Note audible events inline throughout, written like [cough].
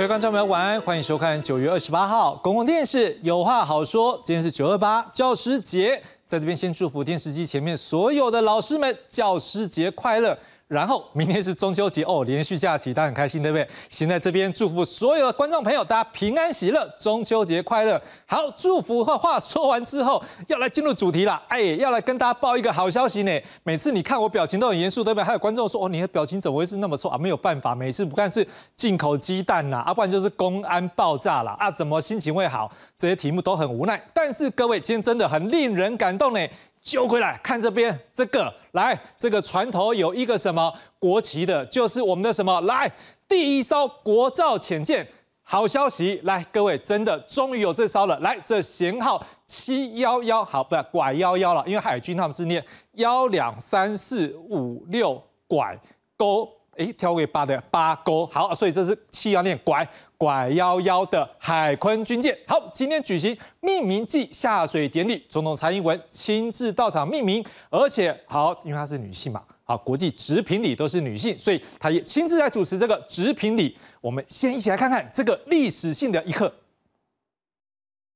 各位观众朋友，晚安，欢迎收看九月二十八号公共电视有话好说。今天是九二八教师节，在这边先祝福电视机前面所有的老师们教师节快乐。然后明天是中秋节哦，连续假期，大家很开心，对不对？先在这边祝福所有的观众朋友，大家平安喜乐，中秋节快乐。好，祝福话话说完之后，要来进入主题了。哎，要来跟大家报一个好消息呢。每次你看我表情都很严肃，对不对？还有观众说，哦，你的表情怎么会是那么错啊？没有办法，每次不但是进口鸡蛋呐，啊，不然就是公安爆炸了啊，怎么心情会好？这些题目都很无奈。但是各位，今天真的很令人感动呢。揪回来。看这边，这个来，这个船头有一个什么国旗的，就是我们的什么来第一艘国造潜舰，好消息来，各位真的终于有这艘了，来这舷号七幺幺，好不拐幺幺了，因为海军他们是念幺两三四五六拐勾，哎，跳位八的八勾，好，所以这是七要念拐。拐幺幺的海坤军舰，好，今天举行命名暨下水典礼，总统蔡英文亲自到场命名，而且好，因为她是女性嘛，好，国际直品礼都是女性，所以她也亲自来主持这个直品礼。我们先一起来看看这个历史性的一刻。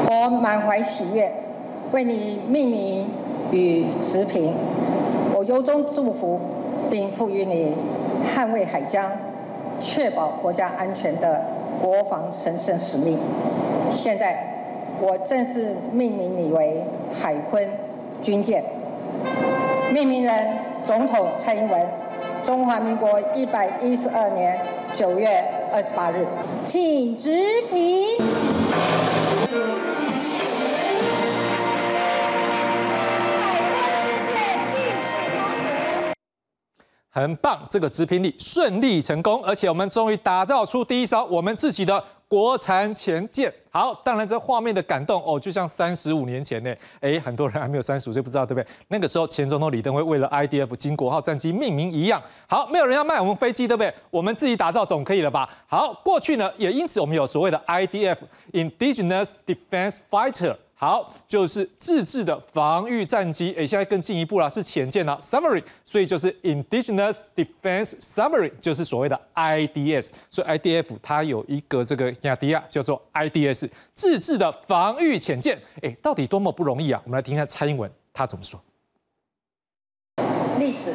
我满怀喜悦，为你命名与直品，我由衷祝福，并赋予你捍卫海疆、确保国家安全的。国防神圣使命。现在，我正式命名你为海坤军舰。命名人：总统蔡英文。中华民国一百一十二年九月二十八日，请直评。很棒，这个直品礼顺利成功，而且我们终于打造出第一艘我们自己的国产潜舰。好，当然这画面的感动哦，就像三十五年前呢，哎，很多人还没有三十五岁，不知道对不对？那个时候前总统李登辉为了 IDF 金国号战机命名一样。好，没有人要卖我们飞机，对不对？我们自己打造总可以了吧？好，过去呢也因此我们有所谓的 IDF Indigenous Defense Fighter。好，就是自制的防御战机，哎，现在更进一步了，是潜舰了 Summary，所以就是 indigenous defense Summary，就是所谓的 IDS，所以 IDF 它有一个这个亚迪亚叫做 IDS，自制的防御潜舰，哎，到底多么不容易啊？我们来听一下蔡英文他怎么说。历史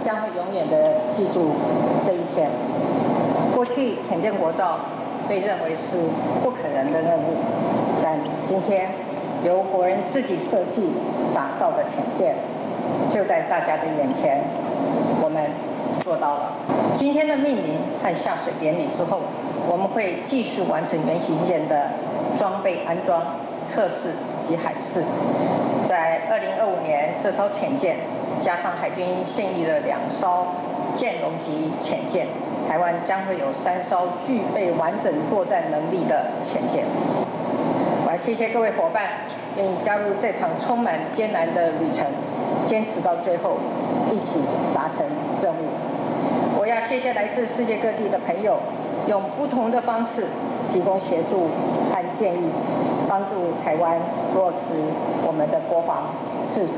将会永远的记住这一天。过去潜舰国造被认为是不可能的任务，但今天。由国人自己设计打造的潜舰，就在大家的眼前，我们做到了。今天的命名和下水典礼之后，我们会继续完成原型舰的装备安装、测试及海试。在二零二五年，这艘潜舰加上海军现役的两艘舰龙级潜舰，台湾将会有三艘具备完整作战能力的潜舰。谢谢各位伙伴。愿意加入这场充满艰难的旅程，坚持到最后，一起达成任务。我要谢谢来自世界各地的朋友，用不同的方式提供协助和建议，帮助台湾落实我们的国防自主。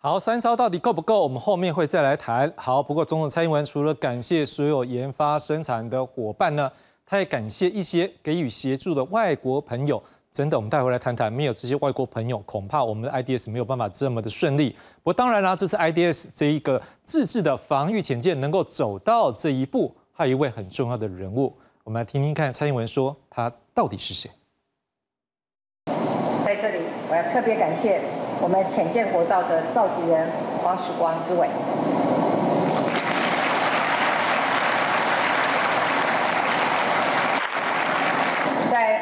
好，三烧到底够不够？我们后面会再来谈。好，不过总统蔡英文除了感谢所有研发生产的伙伴呢，他也感谢一些给予协助的外国朋友。真的，我们带回来谈谈。没有这些外国朋友，恐怕我们的 IDS 没有办法这么的顺利。不过当然啦，这次 IDS 这一个自制的防御潜舰能够走到这一步，还有一位很重要的人物，我们来听听看蔡英文说他到底是谁。在这里，我要特别感谢我们潜舰国造的召集人黄曙光之伟。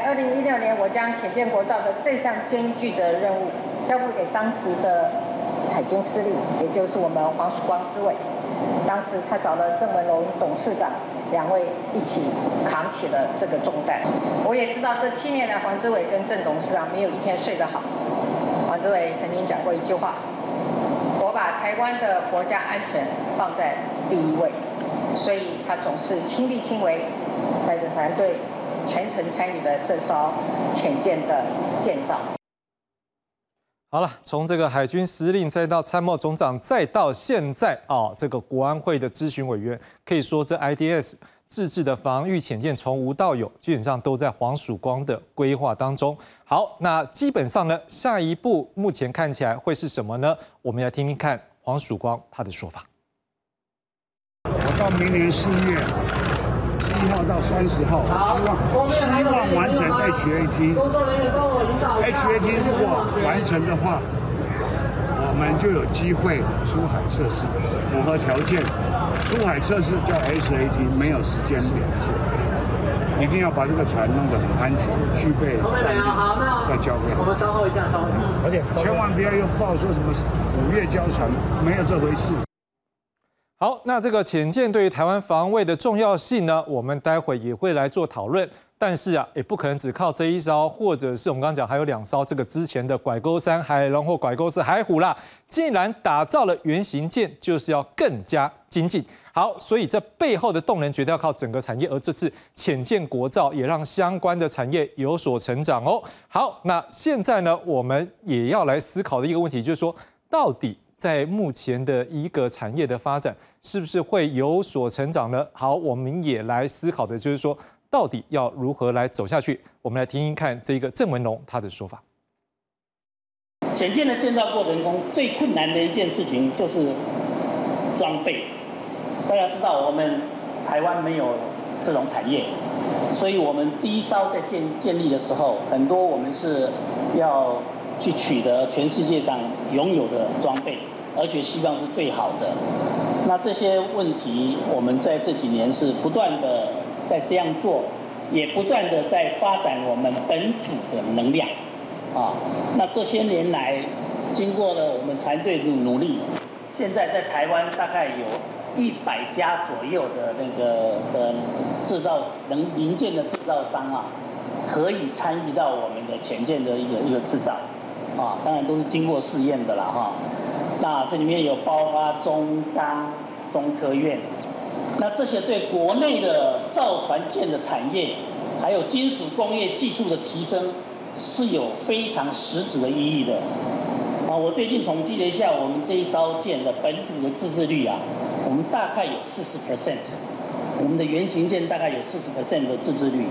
二零一六年，我将潜舰国造的这项艰巨的任务交付给当时的海军司令，也就是我们黄曙光之伟。当时他找了郑文龙董事长，两位一起扛起了这个重担。我也知道这七年来，黄之伟跟郑董事长没有一天睡得好。黄之伟曾经讲过一句话：“我把台湾的国家安全放在第一位。”所以他总是亲力亲为，带着团队。全程参与了这艘潜舰的建造。好了，从这个海军司令，再到参谋总长，再到现在啊，这个国安会的咨询委员，可以说这 IDS 自制的防御潜舰从无到有，基本上都在黄曙光的规划当中。好，那基本上呢，下一步目前看起来会是什么呢？我们来听听看黄曙光他的说法。我到明年四月一号到三十号，希望希望完成 HAT。HAT 如果完成的话，我们就有机会出海测试，符合条件。出海测试叫 SAT，没有时间点，一定要把这个船弄得很安全，具备战力，再交给我们稍后一下，稍后。而且千万不要又报说什么五月交船，没有这回事。好，那这个潜舰对于台湾防卫的重要性呢，我们待会也会来做讨论。但是啊，也不可能只靠这一艘，或者是我们刚刚讲还有两艘，这个之前的拐钩三海龙或拐钩四海虎啦，既然打造了原型舰，就是要更加精进。好，所以这背后的动能绝对要靠整个产业，而这次浅舰国造也让相关的产业有所成长哦。好，那现在呢，我们也要来思考的一个问题，就是说，到底在目前的一个产业的发展，是不是会有所成长呢？好，我们也来思考的就是说。到底要如何来走下去？我们来听听看这个郑文龙他的说法。潜舰的建造过程中，最困难的一件事情就是装备。大家知道，我们台湾没有这种产业，所以我们第一艘在建建立的时候，很多我们是要去取得全世界上拥有的装备，而且希望是最好的。那这些问题，我们在这几年是不断的。在这样做，也不断的在发展我们本土的能量，啊，那这些年来，经过了我们团队的努力，现在在台湾大概有一百家左右的那个的制造能零件的制造商啊，可以参与到我们的潜舰的一个一个制造，啊，当然都是经过试验的了哈。那这里面有包括中钢、中科院。那这些对国内的造船舰的产业，还有金属工业技术的提升，是有非常实质的意义的。啊，我最近统计了一下，我们这一艘舰的本土的自制率啊，我们大概有四十 percent，我们的原型舰大概有四十 percent 的自制率。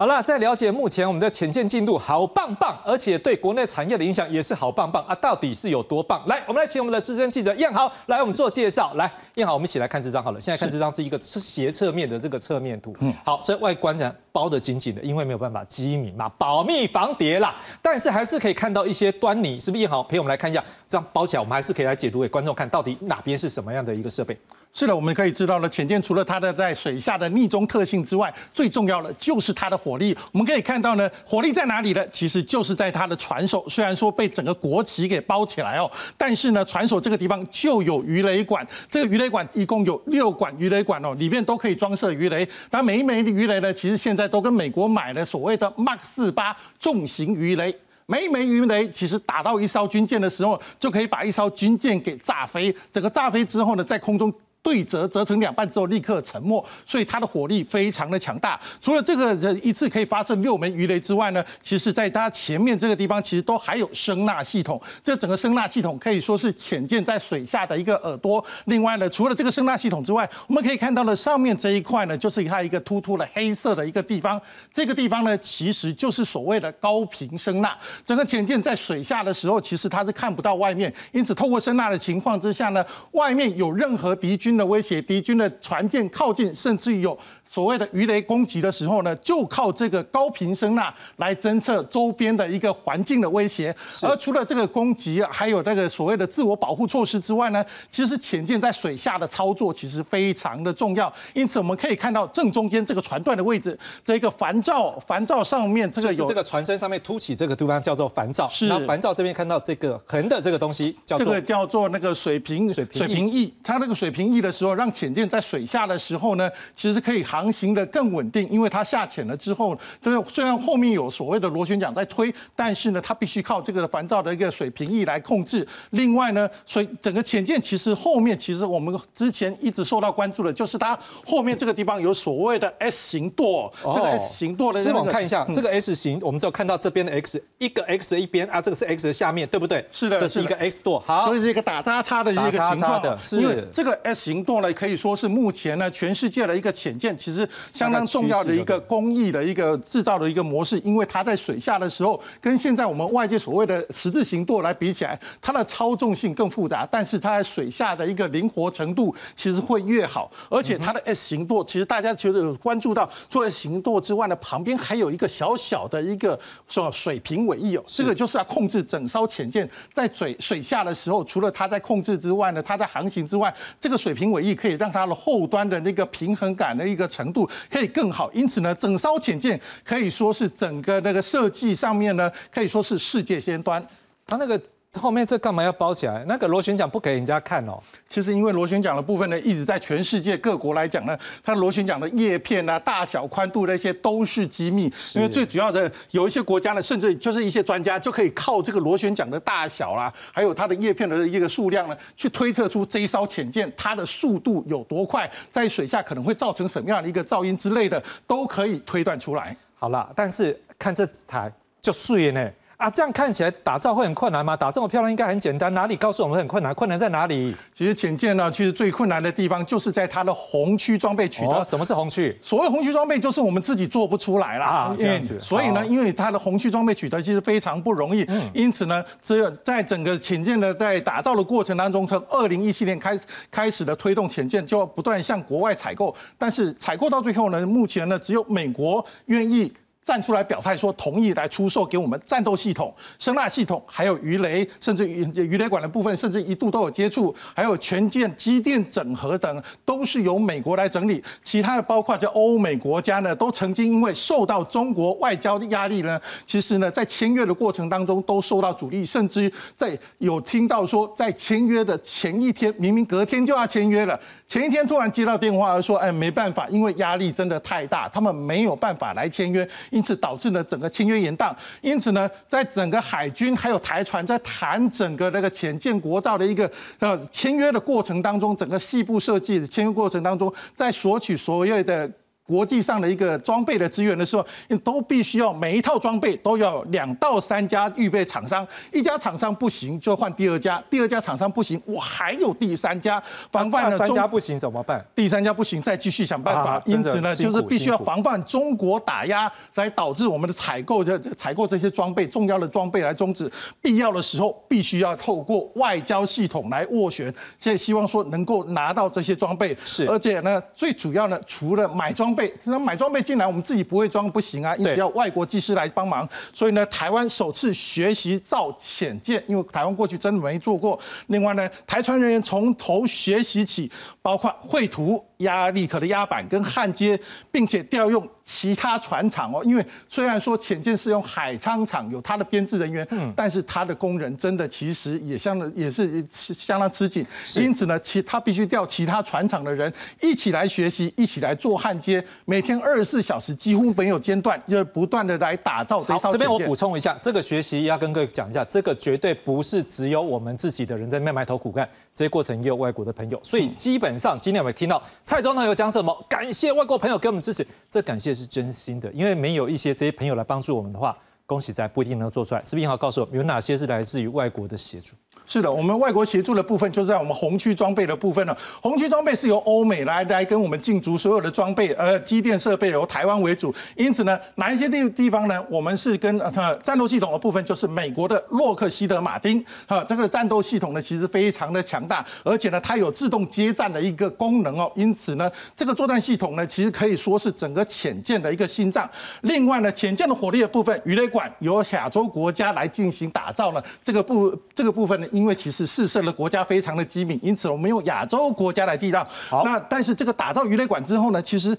好了，在了解目前我们的潜舰进度好棒棒，而且对国内产业的影响也是好棒棒啊！到底是有多棒？来，我们来请我们的资深记者燕豪来我们做介绍。来，燕豪，我们一起来看这张好了。现在看这张是一个斜侧面的这个侧面图。嗯，好，所以外观呢包得紧紧的，因为没有办法机密嘛，保密防谍啦。但是还是可以看到一些端倪，是不是？燕豪陪我们来看一下，这样包起来，我们还是可以来解读给观众看到底哪边是什么样的一个设备。是的，我们可以知道呢，潜舰除了它的在水下的逆中特性之外，最重要的就是它的火力。我们可以看到呢，火力在哪里呢？其实就是在它的船首。虽然说被整个国旗给包起来哦，但是呢，船首这个地方就有鱼雷管。这个鱼雷管一共有六管鱼雷管哦，里面都可以装设鱼雷。那每一枚鱼雷呢，其实现在都跟美国买了所谓的 Mark 四八重型鱼雷。每一枚鱼雷其实打到一艘军舰的时候，就可以把一艘军舰给炸飞。整个炸飞之后呢，在空中。对折折成两半之后立刻沉没，所以它的火力非常的强大。除了这个一次可以发射六枚鱼雷之外呢，其实在它前面这个地方其实都还有声纳系统。这整个声纳系统可以说是潜舰在水下的一个耳朵。另外呢，除了这个声纳系统之外，我们可以看到了上面这一块呢，就是它一个突突的黑色的一个地方。这个地方呢，其实就是所谓的高频声纳。整个潜舰在水下的时候，其实它是看不到外面，因此透过声纳的情况之下呢，外面有任何敌军。的威胁，敌军的船舰靠近，甚至于有。所谓的鱼雷攻击的时候呢，就靠这个高频声呐来侦测周边的一个环境的威胁。而除了这个攻击，还有那个所谓的自我保护措施之外呢，其实潜舰在水下的操作其实非常的重要。因此我们可以看到正中间这个船段的位置，这个帆罩，帆罩上面这个有这个船身上面凸起这个地方叫做帆罩。是。然后帆罩这边看到这个横的这个东西叫做这个叫做那个水平水平翼。它那个水平翼的时候，让潜舰在水下的时候呢，其实可以航。航行的更稳定，因为它下潜了之后，就是虽然后面有所谓的螺旋桨在推，但是呢，它必须靠这个烦躁的一个水平翼来控制。另外呢，所以整个潜舰其实后面其实我们之前一直受到关注的，就是它后面这个地方有所谓的 S 型舵，这个 S 型舵的。师傅看一下这个 S 型，我们只有看到这边的 X，一个 X 的一边啊，这个是 X 的下面对不对？是的，这是一个 X 舵，好，所以是一个打叉叉的一个形状。是因为这个 S 型舵呢，可以说是目前呢全世界的一个潜舰，其实相当重要的一个工艺的一个制造的一个模式，因为它在水下的时候，跟现在我们外界所谓的十字形舵来比起来，它的操纵性更复杂，但是它在水下的一个灵活程度其实会越好，而且它的 S 型舵，其实大家觉得有关注到，做 S 型舵之外呢，旁边还有一个小小的一个说水平尾翼哦，这个就是。要控制整艘潜舰在水水下的时候，除了它在控制之外呢，它在航行之外，这个水平尾翼可以让它的后端的那个平衡感的一个程度可以更好，因此呢，整艘潜舰可以说是整个那个设计上面呢，可以说是世界先端。它那个。后面这干嘛要包起来？那个螺旋桨不给人家看哦。其实因为螺旋桨的部分呢，一直在全世界各国来讲呢，它螺旋桨的叶片啊、大小、宽度那些都是机密。因为最主要的，有一些国家呢，甚至就是一些专家就可以靠这个螺旋桨的大小啦，还有它的叶片的一个数量呢，去推测出这一艘潜舰它的速度有多快，在水下可能会造成什么样的一个噪音之类的，都可以推断出来。好了，但是看这台就碎呢。啊，这样看起来打造会很困难吗？打这么漂亮应该很简单，哪里告诉我们很困难？困难在哪里？其实潜舰呢，其实最困难的地方就是在它的红区装备取得。什么是红区？所谓红区装备，就是我们自己做不出来啦。啊，这样子。所以呢，因为它的红区装备取得其实非常不容易，因此呢，只有在整个潜舰的在打造的过程当中，从二零一七年开开始的推动潜舰，就要不断向国外采购，但是采购到最后呢，目前呢，只有美国愿意。站出来表态说同意来出售给我们战斗系统、声纳系统，还有鱼雷，甚至鱼鱼雷管的部分，甚至一度都有接触，还有全舰机电整合等，都是由美国来整理。其他的包括这欧美国家呢，都曾经因为受到中国外交的压力呢，其实呢在签约的过程当中都受到阻力，甚至在有听到说在签约的前一天，明明隔天就要签约了，前一天突然接到电话说，哎，没办法，因为压力真的太大，他们没有办法来签约。因此导致呢整个签约延宕，因此呢，在整个海军还有台船在谈整个那个潜舰国造的一个呃签约的过程当中，整个细部设计的签约过程当中，在索取所谓的。国际上的一个装备的资源的时候，都必须要每一套装备都要两到三家预备厂商，一家厂商不行就换第二家，第二家厂商不行，我还有第三家，防范三家不行怎么办？第三家不行再继续想办法。因此呢，就是必须要防范中国打压，才导致我们的采购这采购这些装备重要的装备来终止，必要的时候必须要透过外交系统来斡旋，现在希望说能够拿到这些装备。是，而且呢，最主要呢，除了买装备。只能买装备进来，我们自己不会装不行啊，一直要外国技师来帮忙。所以呢，台湾首次学习造潜舰，因为台湾过去真的没做过。另外呢，台船人员从头学习起，包括绘图。压力壳的压板跟焊接，并且调用其他船厂哦，因为虽然说潜舰是用海沧厂有它的编制人员，嗯，但是它的工人真的其实也相当也是相当吃紧，因此呢，其他必须调其他船厂的人一起来学习，一起来做焊接，每天二十四小时几乎没有间断，就是不断的来打造这艘这边我补充一下，这个学习要跟各位讲一下，这个绝对不是只有我们自己的人在那埋头苦干。这些过程也有外国的朋友，所以基本上今天我们听到蔡总统有讲什么？感谢外国朋友给我们支持，这感谢是真心的，因为没有一些这些朋友来帮助我们的话，恭喜在不一定能做出来。视频好告诉我有哪些是来自于外国的协助。是的，我们外国协助的部分就是在我们红区装备的部分了。红区装备是由欧美来来跟我们进驻所有的装备，呃，机电设备由台湾为主。因此呢，哪一些地地方呢？我们是跟呃战斗系统的部分，就是美国的洛克希德马丁，哈，这个战斗系统呢其实非常的强大，而且呢它有自动接战的一个功能哦。因此呢，这个作战系统呢其实可以说是整个潜舰的一个心脏。另外呢，潜舰的火力的部分，鱼雷管由亚洲国家来进行打造呢，这个部这个部分呢。因为其实试射的国家非常的机敏，因此我们用亚洲国家来替挡。那但是这个打造鱼雷管之后呢，其实。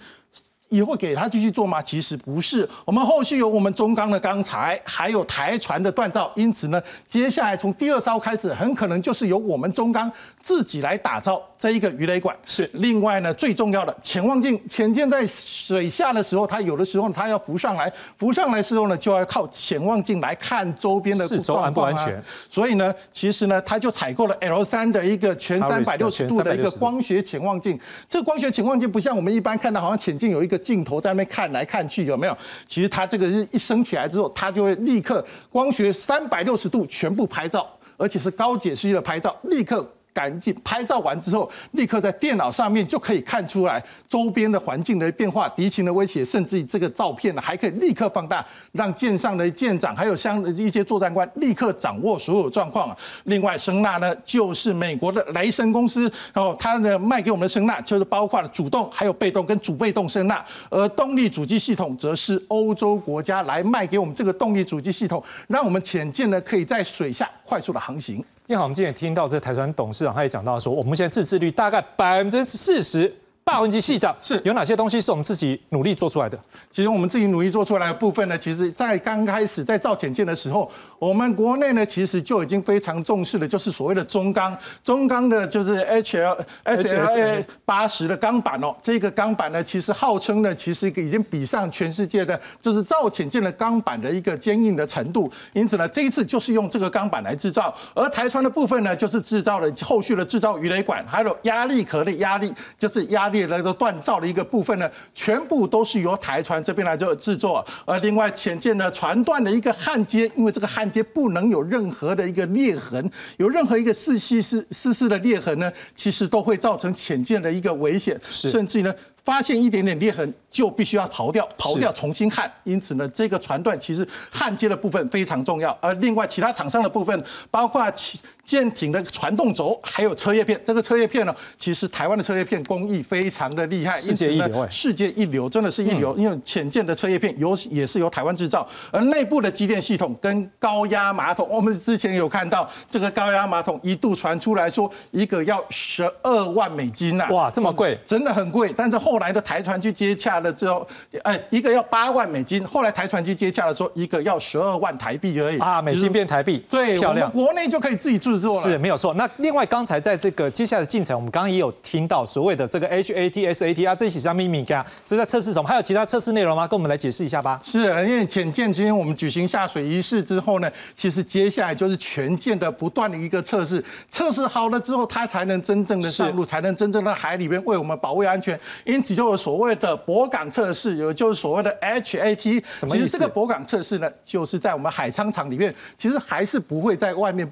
也会给他继续做吗？其实不是，我们后续有我们中钢的钢材，还有台船的锻造，因此呢，接下来从第二艘开始，很可能就是由我们中钢自己来打造这一个鱼雷管。是，另外呢，最重要的潜望镜，潜舰在水下的时候，它有的时候它要浮上来，浮上来时候呢，就要靠潜望镜来看周边的四周安不安全。所以呢，其实呢，它就采购了 L 三的一个全三百六十度的一个光学潜望镜。这个光学潜望镜不像我们一般看到，好像潜镜有一个。镜头在那边看来看去有没有？其实它这个是一升起来之后，它就会立刻光学三百六十度全部拍照，而且是高解析的拍照，立刻赶紧拍照完之后，立刻在电脑上面就可以看出来周边的环境的变化、敌情的威胁，甚至于这个照片呢还可以立刻放大，让舰上的舰长还有相一些作战官立刻掌握所有状况。另外，声呐呢就是美国的雷神公司，然后它呢卖给我们的声呐就是包括了主动、还有被动跟主被动声呐，而动力主机系统则是欧洲国家来卖给我们这个动力主机系统，让我们潜舰呢可以在水下快速的航行。因为我们今天听到这台船董事长他也讲到说，我们现在自制率大概百分之四十。霸王级系长是有哪些东西是我们自己努力做出来的？其实我们自己努力做出来的部分呢，其实在刚开始在造潜舰的时候，我们国内呢其实就已经非常重视的，就是所谓的中钢，中钢的就是 H L S L A 八十的钢板哦。这个钢板呢，其实号称呢，其实已经比上全世界的，就是造潜舰的钢板的一个坚硬的程度。因此呢，这一次就是用这个钢板来制造，而台船的部分呢，就是制造了后续的制造鱼雷管，还有压力壳的压力，就是压。列那个锻造的一个部分呢，全部都是由台船这边来做制作。而另外潜舰的船段的一个焊接，因为这个焊接不能有任何的一个裂痕，有任何一个四细丝丝丝的裂痕呢，其实都会造成潜舰的一个危险，甚至呢。发现一点点裂痕，就必须要刨掉，刨掉重新焊。因此呢，这个船段其实焊接的部分非常重要。而另外其他厂商的部分，包括舰艇的传动轴，还有车叶片。这个车叶片呢，其实台湾的车叶片工艺非常的厉害，世界一流，世界一流，真的是一流。因为浅舰的车叶片由也是由台湾制造，而内部的机电系统跟高压马桶，我们之前有看到这个高压马桶一度传出来说一个要十二万美金呐，哇，这么贵，真的很贵。但是后后来的台船去接洽了之后，哎，一个要八万美金。后来台船去接洽的时候，一个要十二万台币而已啊，美金变台币，对，漂亮。国内就可以自己制作了，是没有错。那另外刚才在这个接下来的进程，我们刚刚也有听到所谓的这个 HAT、SAT 啊，这些上秘密啊，这在测试什么？还有其他测试内容吗？跟我们来解释一下吧。是，因为潜舰今天我们举行下水仪式之后呢，其实接下来就是全舰的不断的一个测试，测试好了之后，它才能真正的上路，才能真正的海里边为我们保卫安全。因此就有所谓的泊港测试，有就是所谓的 HAT。什么意思？其实这个泊港测试呢，就是在我们海舱场里面，其实还是不会在外面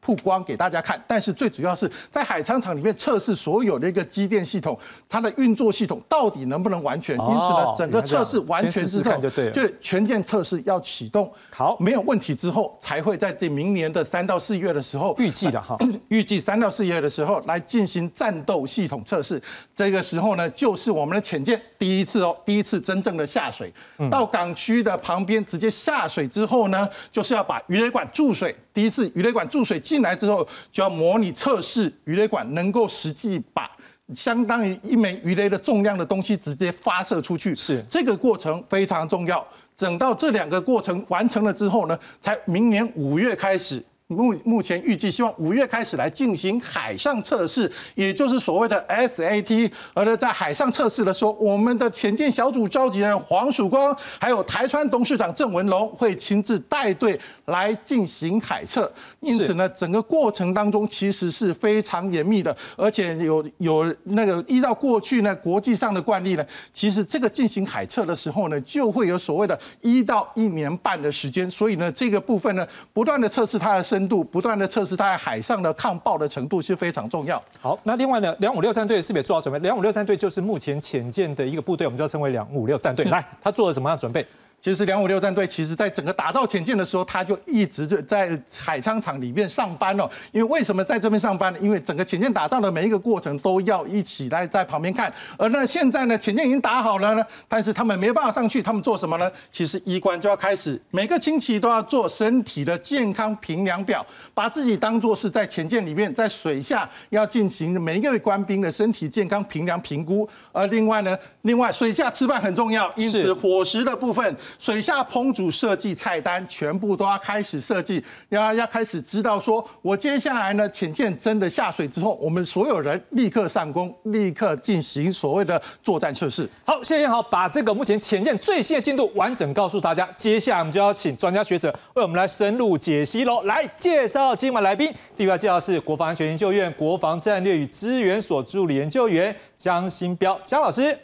曝光给大家看。但是最主要是在海舱场里面测试所有的一个机电系统，它的运作系统到底能不能完全。因此呢，整个测试完全之后，就全舰测试要启动，好，没有问题之后，才会在这明年的三到四月的时候，预计的哈，[clears throat] 预计三到四月的时候来进行战斗系统测试。这个时候呢，就是我们的。潜舰第一次哦，第一次真正的下水，到港区的旁边直接下水之后呢，就是要把鱼雷管注水。第一次鱼雷管注水进来之后，就要模拟测试鱼雷管能够实际把相当于一枚鱼雷的重量的东西直接发射出去。是这个过程非常重要。等到这两个过程完成了之后呢，才明年五月开始。目目前预计希望五月开始来进行海上测试，也就是所谓的 SAT。而呢，在海上测试的时候，我们的潜舰小组召集人黄曙光，还有台川董事长郑文龙会亲自带队来进行海测。因此呢，整个过程当中其实是非常严密的，而且有有那个依照过去呢国际上的惯例呢，其实这个进行海测的时候呢，就会有所谓的一到一年半的时间。所以呢，这个部分呢，不断的测试它的深。度不断的测试它在海上的抗爆的程度是非常重要。好，那另外呢，两五六战队是不是做好准备？两五六战队就是目前潜舰的一个部队，我们就要称为两五六战队。[laughs] 来，他做了什么样的准备？其实两五六战队其实在整个打造潜舰的时候，他就一直就在海沧厂里面上班哦。因为为什么在这边上班呢？因为整个潜舰打造的每一个过程都要一起来在旁边看。而那现在呢，潜舰已经打好了呢，但是他们没办法上去，他们做什么呢？其实医官就要开始每个星期都要做身体的健康评量表，把自己当做是在潜舰里面，在水下要进行每一位官兵的身体健康评量评估。而另外呢，另外水下吃饭很重要，因此伙食的部分。水下烹煮设计菜单全部都要开始设计，要要开始知道说，我接下来呢，潜舰真的下水之后，我们所有人立刻上工，立刻进行所谓的作战测试。好，谢谢好，把这个目前潜舰最新的进度完整告诉大家。接下来我们就要请专家学者为我们来深入解析喽。来介绍今晚来宾，第一位介绍是国防安全研究院国防战略与资源所助理研究员江新彪江老师。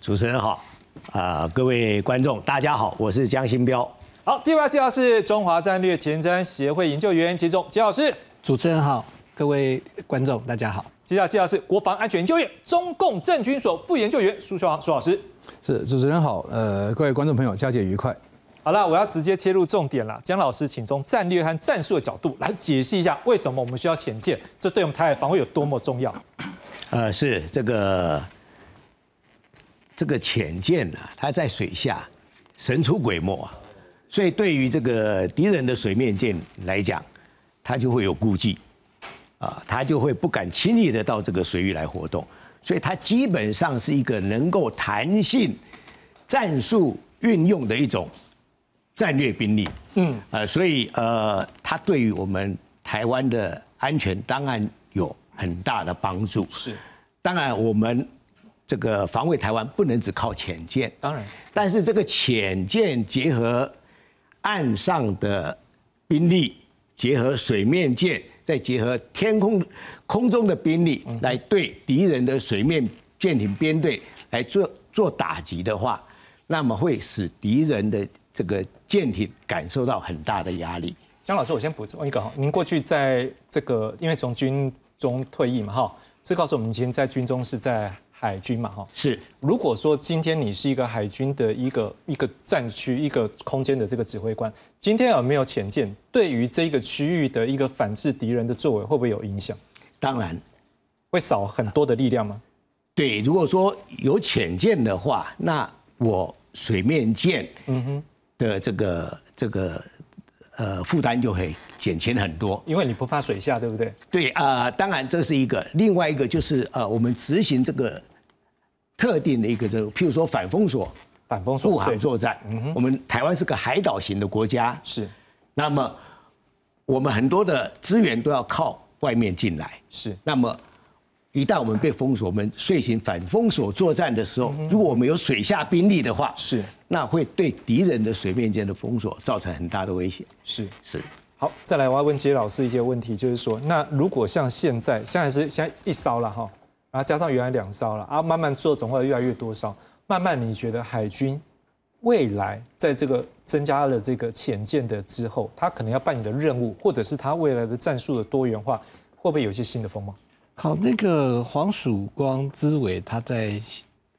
主持人好。啊，各位观众，大家好，我是江新彪。好，第二位介绍是中华战略前瞻协会研究员吉总吉老师。主持人好，各位观众，大家好。接下来介绍是国防安全研究院中共政军所副研究员苏秀苏老师。是主持人好，呃，各位观众朋友，佳节愉快。好了，我要直接切入重点了。江老师，请从战略和战术的角度来解析一下，为什么我们需要潜舰？这对我们台海防卫有多么重要？呃，是这个这个潜舰呢，它在水下神出鬼没啊，所以对于这个敌人的水面舰来讲，它就会有顾忌啊，它就会不敢轻易的到这个水域来活动，所以它基本上是一个能够弹性战术运用的一种。战略兵力，嗯，呃，所以呃，它对于我们台湾的安全当然有很大的帮助。是，当然我们这个防卫台湾不能只靠潜舰，当然，但是这个潜舰结合岸上的兵力，结合水面舰，再结合天空空中的兵力，来对敌人的水面舰艇编队来做做打击的话，那么会使敌人的。这个舰艇感受到很大的压力。江老师，我先补充一个哈，您过去在这个因为从军中退役嘛哈，这告诉我们今天在军中是在海军嘛哈。是。如果说今天你是一个海军的一个一个战区一个空间的这个指挥官，今天有没有潜舰，对于这个区域的一个反制敌人的作为会不会有影响？当然，会少很多的力量吗？对，如果说有潜舰的话，那我水面舰，嗯哼。的这个这个呃负担就会减轻很多，因为你不怕水下，对不对？对啊，当然这是一个，另外一个就是呃，我们执行这个特定的一个这个，譬如说反封锁、反封锁护航作战。我们台湾是个海岛型的国家，是。那么我们很多的资源都要靠外面进来，是。那么一旦我们被封锁，我们遂行反封锁作战的时候，如果我们有水下兵力的话，是。那会对敌人的水面舰的封锁造成很大的威胁。是是，好，再来我要问杰老师一些问题，就是说，那如果像现在，现在是现在一艘了哈，然后加上原来两艘了，啊，慢慢做总会越来越多艘，慢慢你觉得海军未来在这个增加了这个潜舰的之后，他可能要扮演的任务，或者是他未来的战术的多元化，会不会有一些新的风貌？好，那个黄曙光之伟他在。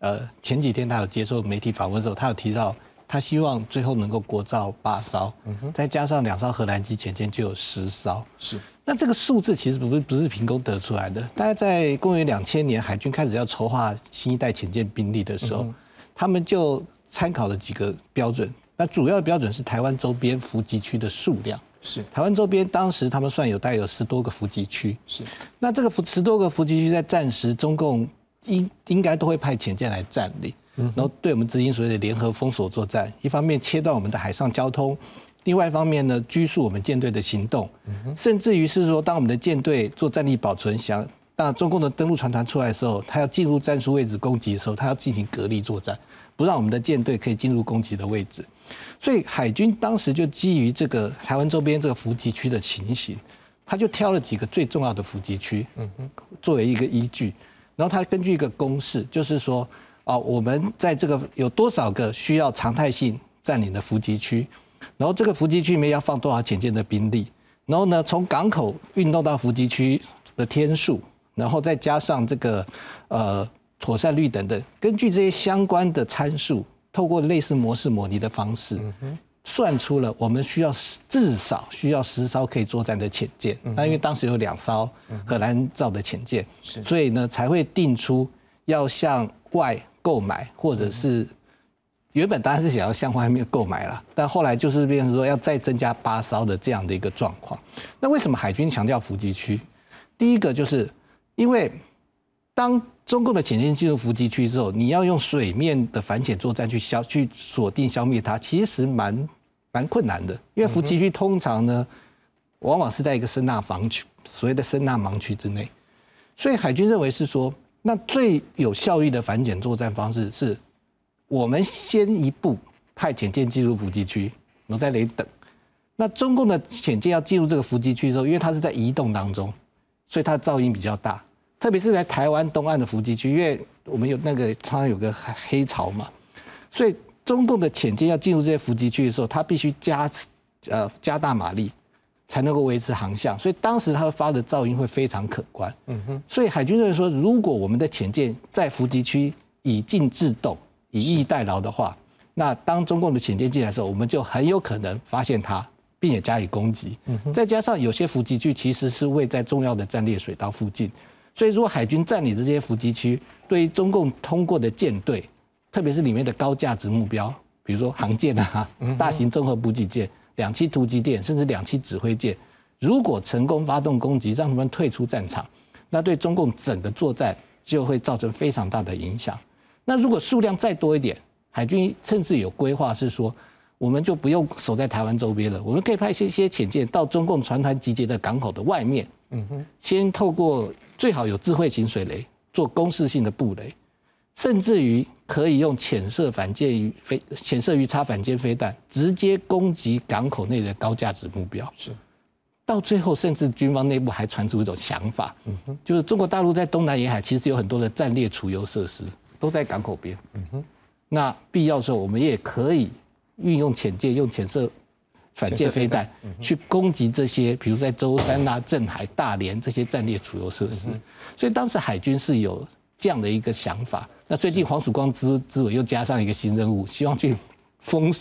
呃，前几天他有接受媒体访问的时候，他有提到，他希望最后能够国造八艘，再加上两艘荷兰机潜舰就有十艘。是，那这个数字其实不是不是凭空得出来的。大概在公元两千年，海军开始要筹划新一代潜舰兵力的时候，他们就参考了几个标准。那主要的标准是台湾周边伏击区的数量。是，台湾周边当时他们算有大概有十多个伏击区。是，那这个伏十多个伏击区在战时，中共。应应该都会派潜舰来占领，然后对我们执行所谓的联合封锁作战。一方面切断我们的海上交通，另外一方面呢拘束我们舰队的行动，甚至于是说，当我们的舰队做战力保存，想当中共的登陆船团出来的时候，他要进入战术位置攻击的时候，他要进行隔离作战，不让我们的舰队可以进入攻击的位置。所以海军当时就基于这个台湾周边这个伏击区的情形，他就挑了几个最重要的伏击区，作为一个依据。然后他根据一个公式，就是说，啊，我们在这个有多少个需要常态性占领的伏击区，然后这个伏击区里面要放多少潜舰的兵力，然后呢，从港口运动到伏击区的天数，然后再加上这个呃妥善率等等，根据这些相关的参数，透过类似模式模拟的方式。算出了我们需要至少需要十艘可以作战的潜舰，那因为当时有两艘荷兰造的潜舰，所以呢才会定出要向外购买，或者是原本当然是想要向外面购买了，但后来就是变成说要再增加八艘的这样的一个状况。那为什么海军强调伏击区？第一个就是因为当中共的潜舰进入伏击区之后，你要用水面的反潜作战去消、去锁定、消灭它，其实蛮蛮困难的。因为伏击区通常呢，往往是在一个声纳防区，所谓的声纳盲区之内。所以海军认为是说，那最有效率的反潜作战方式是，我们先一步派潜舰进入伏击区，然后在那里等。那中共的潜舰要进入这个伏击区的时候，因为它是在移动当中，所以它的噪音比较大。特别是在台湾东岸的伏击区，因为我们有那个常常有个黑潮嘛，所以中共的潜舰要进入这些伏击区的时候，它必须加呃加大马力，才能够维持航向，所以当时它发的噪音会非常可观。嗯哼，所以海军认为说，如果我们的潜舰在伏击区以静制动，以逸待劳的话，那当中共的潜舰进来的时候，我们就很有可能发现它，并且加以攻击。再加上有些伏击区其实是位在重要的战略水道附近，所以如果海军占领这些伏击区，对于中共通过的舰队，特别是里面的高价值目标，比如说航舰啊、大型综合补给舰、两栖突击舰，甚至两栖指挥舰，如果成功发动攻击，让他们退出战场，那对中共整个作战就会造成非常大的影响。那如果数量再多一点，海军甚至有规划是说，我们就不用守在台湾周边了，我们可以派一些些潜舰到中共船团集结的港口的外面，嗯哼，先透过最好有智慧型水雷做攻势性的布雷，甚至于可以用潜射反舰鱼飞潜射鱼叉反舰飞弹直接攻击港口内的高价值目标。是，到最后甚至军方内部还传出一种想法，嗯就是中国大陆在东南沿海其实有很多的战略储油设施都在港口边。嗯哼那必要的时候，我们也可以运用潜舰、用潜射反舰飞弹去攻击这些，比如在舟山啊、镇海、大连这些战略储油设施。所以当时海军是有这样的一个想法。那最近黄曙光之之委又加上一个新任务，希望去封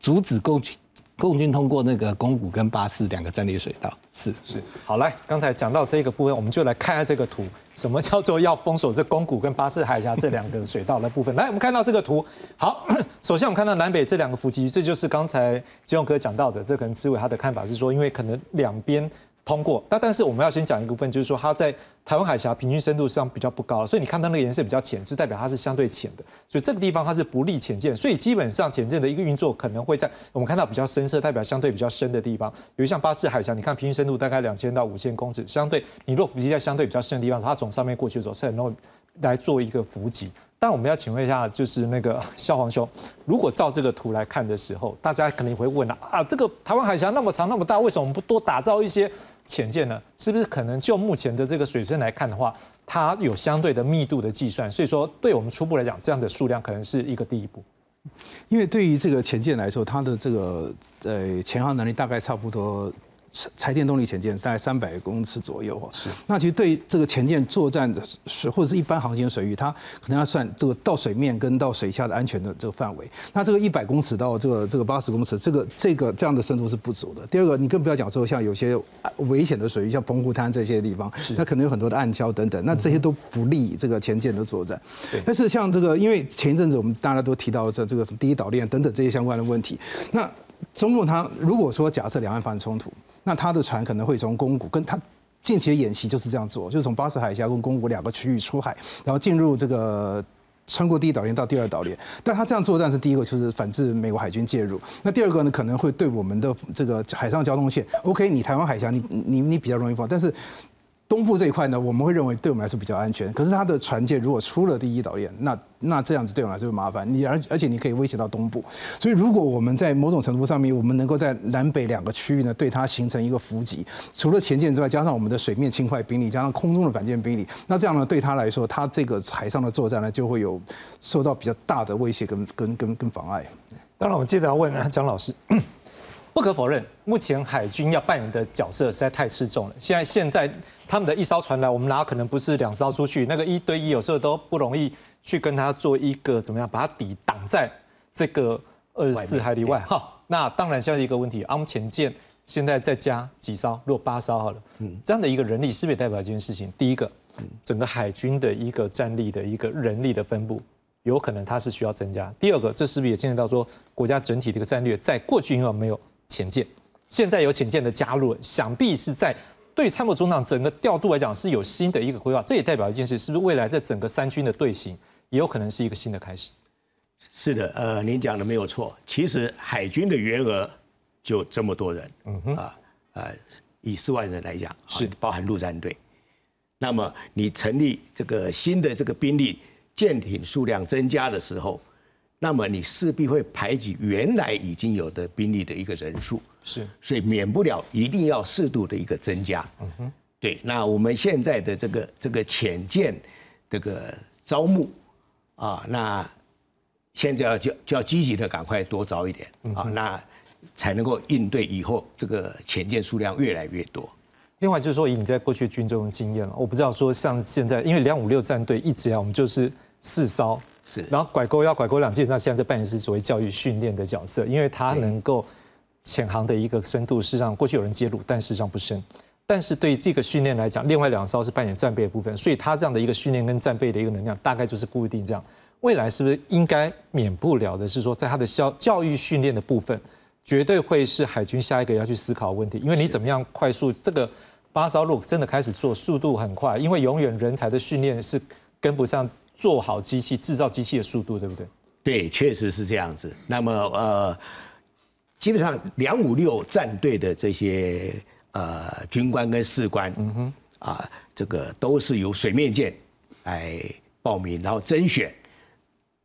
阻止共军共军通过那个宫古跟巴士两个战略水道。是是，好来，刚才讲到这个部分，我们就来看一下这个图，什么叫做要封锁这宫古跟巴士海峡这两个水道的部分。来，我们看到这个图，好，[clears throat] 首先我们看到南北这两个伏击，这就是刚才金勇哥讲到的，这可能志伟他的看法是说，因为可能两边。通过，那但是我们要先讲一部分，就是说它在台湾海峡平均深度上比较不高，所以你看它那个颜色比较浅，就代表它是相对浅的，所以这个地方它是不利潜舰，所以基本上潜舰的一个运作可能会在我们看到比较深色，代表相对比较深的地方，比如像巴士海峡，你看平均深度大概两千到五千公尺，相对你若伏击在相对比较深的地方，它从上面过去的时候是很容易来做一个伏击。但我们要请问一下，就是那个 [laughs] 萧煌兄，如果照这个图来看的时候，大家可能会问了啊，这个台湾海峡那么长那么大，为什么不多打造一些？潜舰呢，是不是可能就目前的这个水深来看的话，它有相对的密度的计算，所以说对我们初步来讲，这样的数量可能是一个第一步。因为对于这个潜舰来说，它的这个呃潜航能力大概差不多。柴电动力潜舰大概三百公尺左右哦是。那其实对这个潜舰作战的水或者是一般航行水域，它可能要算这个到水面跟到水下的安全的这个范围。那这个一百公尺到这个这个八十公尺，这个这个这样的深度是不足的。第二个，你更不要讲说像有些危险的水域，像澎湖滩这些地方，它可能有很多的暗礁等等，那这些都不利这个潜舰的作战。但是像这个，因为前一阵子我们大家都提到这这个什么第一岛链等等这些相关的问题，那中共它如果说假设两岸发生冲突。那他的船可能会从宫古，跟他近期的演习就是这样做，就是从巴士海峡跟宫古两个区域出海，然后进入这个穿过第一岛链到第二岛链。但他这样作战是第一个，就是反制美国海军介入。那第二个呢，可能会对我们的这个海上交通线，OK，你台湾海峡你你你比较容易放，但是。东部这一块呢，我们会认为对我们来说比较安全。可是它的船舰如果出了第一岛链，那那这样子对我们来说就麻烦。你而而且你可以威胁到东部。所以如果我们在某种程度上面，我们能够在南北两个区域呢，对它形成一个伏击，除了前舰之外，加上我们的水面轻快兵力，加上空中的反舰兵力，那这样呢，对他来说，他这个海上的作战呢，就会有受到比较大的威胁跟跟跟跟妨碍。当然，我接着要问蒋老师。不可否认，目前海军要扮演的角色实在太吃重了。现在现在他们的一艘船来，我们哪可能不是两艘出去？那个一对一有时候都不容易去跟他做一个怎么样，把它抵挡在这个二十四海里外。哈，那当然现在一个问题，我们潜舰现在再加几艘，如果八艘好了，嗯，这样的一个人力是不是代表这件事情？第一个，整个海军的一个战力的一个人力的分布，有可能它是需要增加。第二个，这是不是也牵涉到说国家整体的一个战略，在过去因为没有。潜舰，现在有潜舰的加入，想必是在对参谋总长整个调度来讲是有新的一个规划。这也代表一件事，是不是未来在整个三军的队形也有可能是一个新的开始？是的，呃，您讲的没有错。其实海军的员额就这么多人，嗯哼，啊，呃，以四万人来讲，是包含陆战队。那么你成立这个新的这个兵力，舰艇数量增加的时候。那么你势必会排挤原来已经有的兵力的一个人数，是，所以免不了一定要适度的一个增加。嗯哼，对。那我们现在的这个这个潜舰这个招募啊，那现在要就就要积极的赶快多招一点啊。那才能够应对以后这个潜舰数量越来越多。另外就是说，以你在过去军中的经验了，我不知道说像现在，因为两五六战队一直啊，我们就是四艘，是然后拐钩要拐钩两件，那现在在扮演是所谓教育训练的角色，因为它能够潜航的一个深度，事实上过去有人揭露，但事实上不深。但是对这个训练来讲，另外两艘是扮演战备的部分，所以它这样的一个训练跟战备的一个能量，大概就是固定这样。未来是不是应该免不了的是说，在它的教教育训练的部分，绝对会是海军下一个要去思考的问题，因为你怎么样快速这个八艘路真的开始做，速度很快，因为永远人才的训练是跟不上做好机器、制造机器的速度，对不对？对，确实是这样子。那么呃，基本上两五六战队的这些呃军官跟士官，嗯哼，啊，这个都是由水面舰来报名，然后甄选，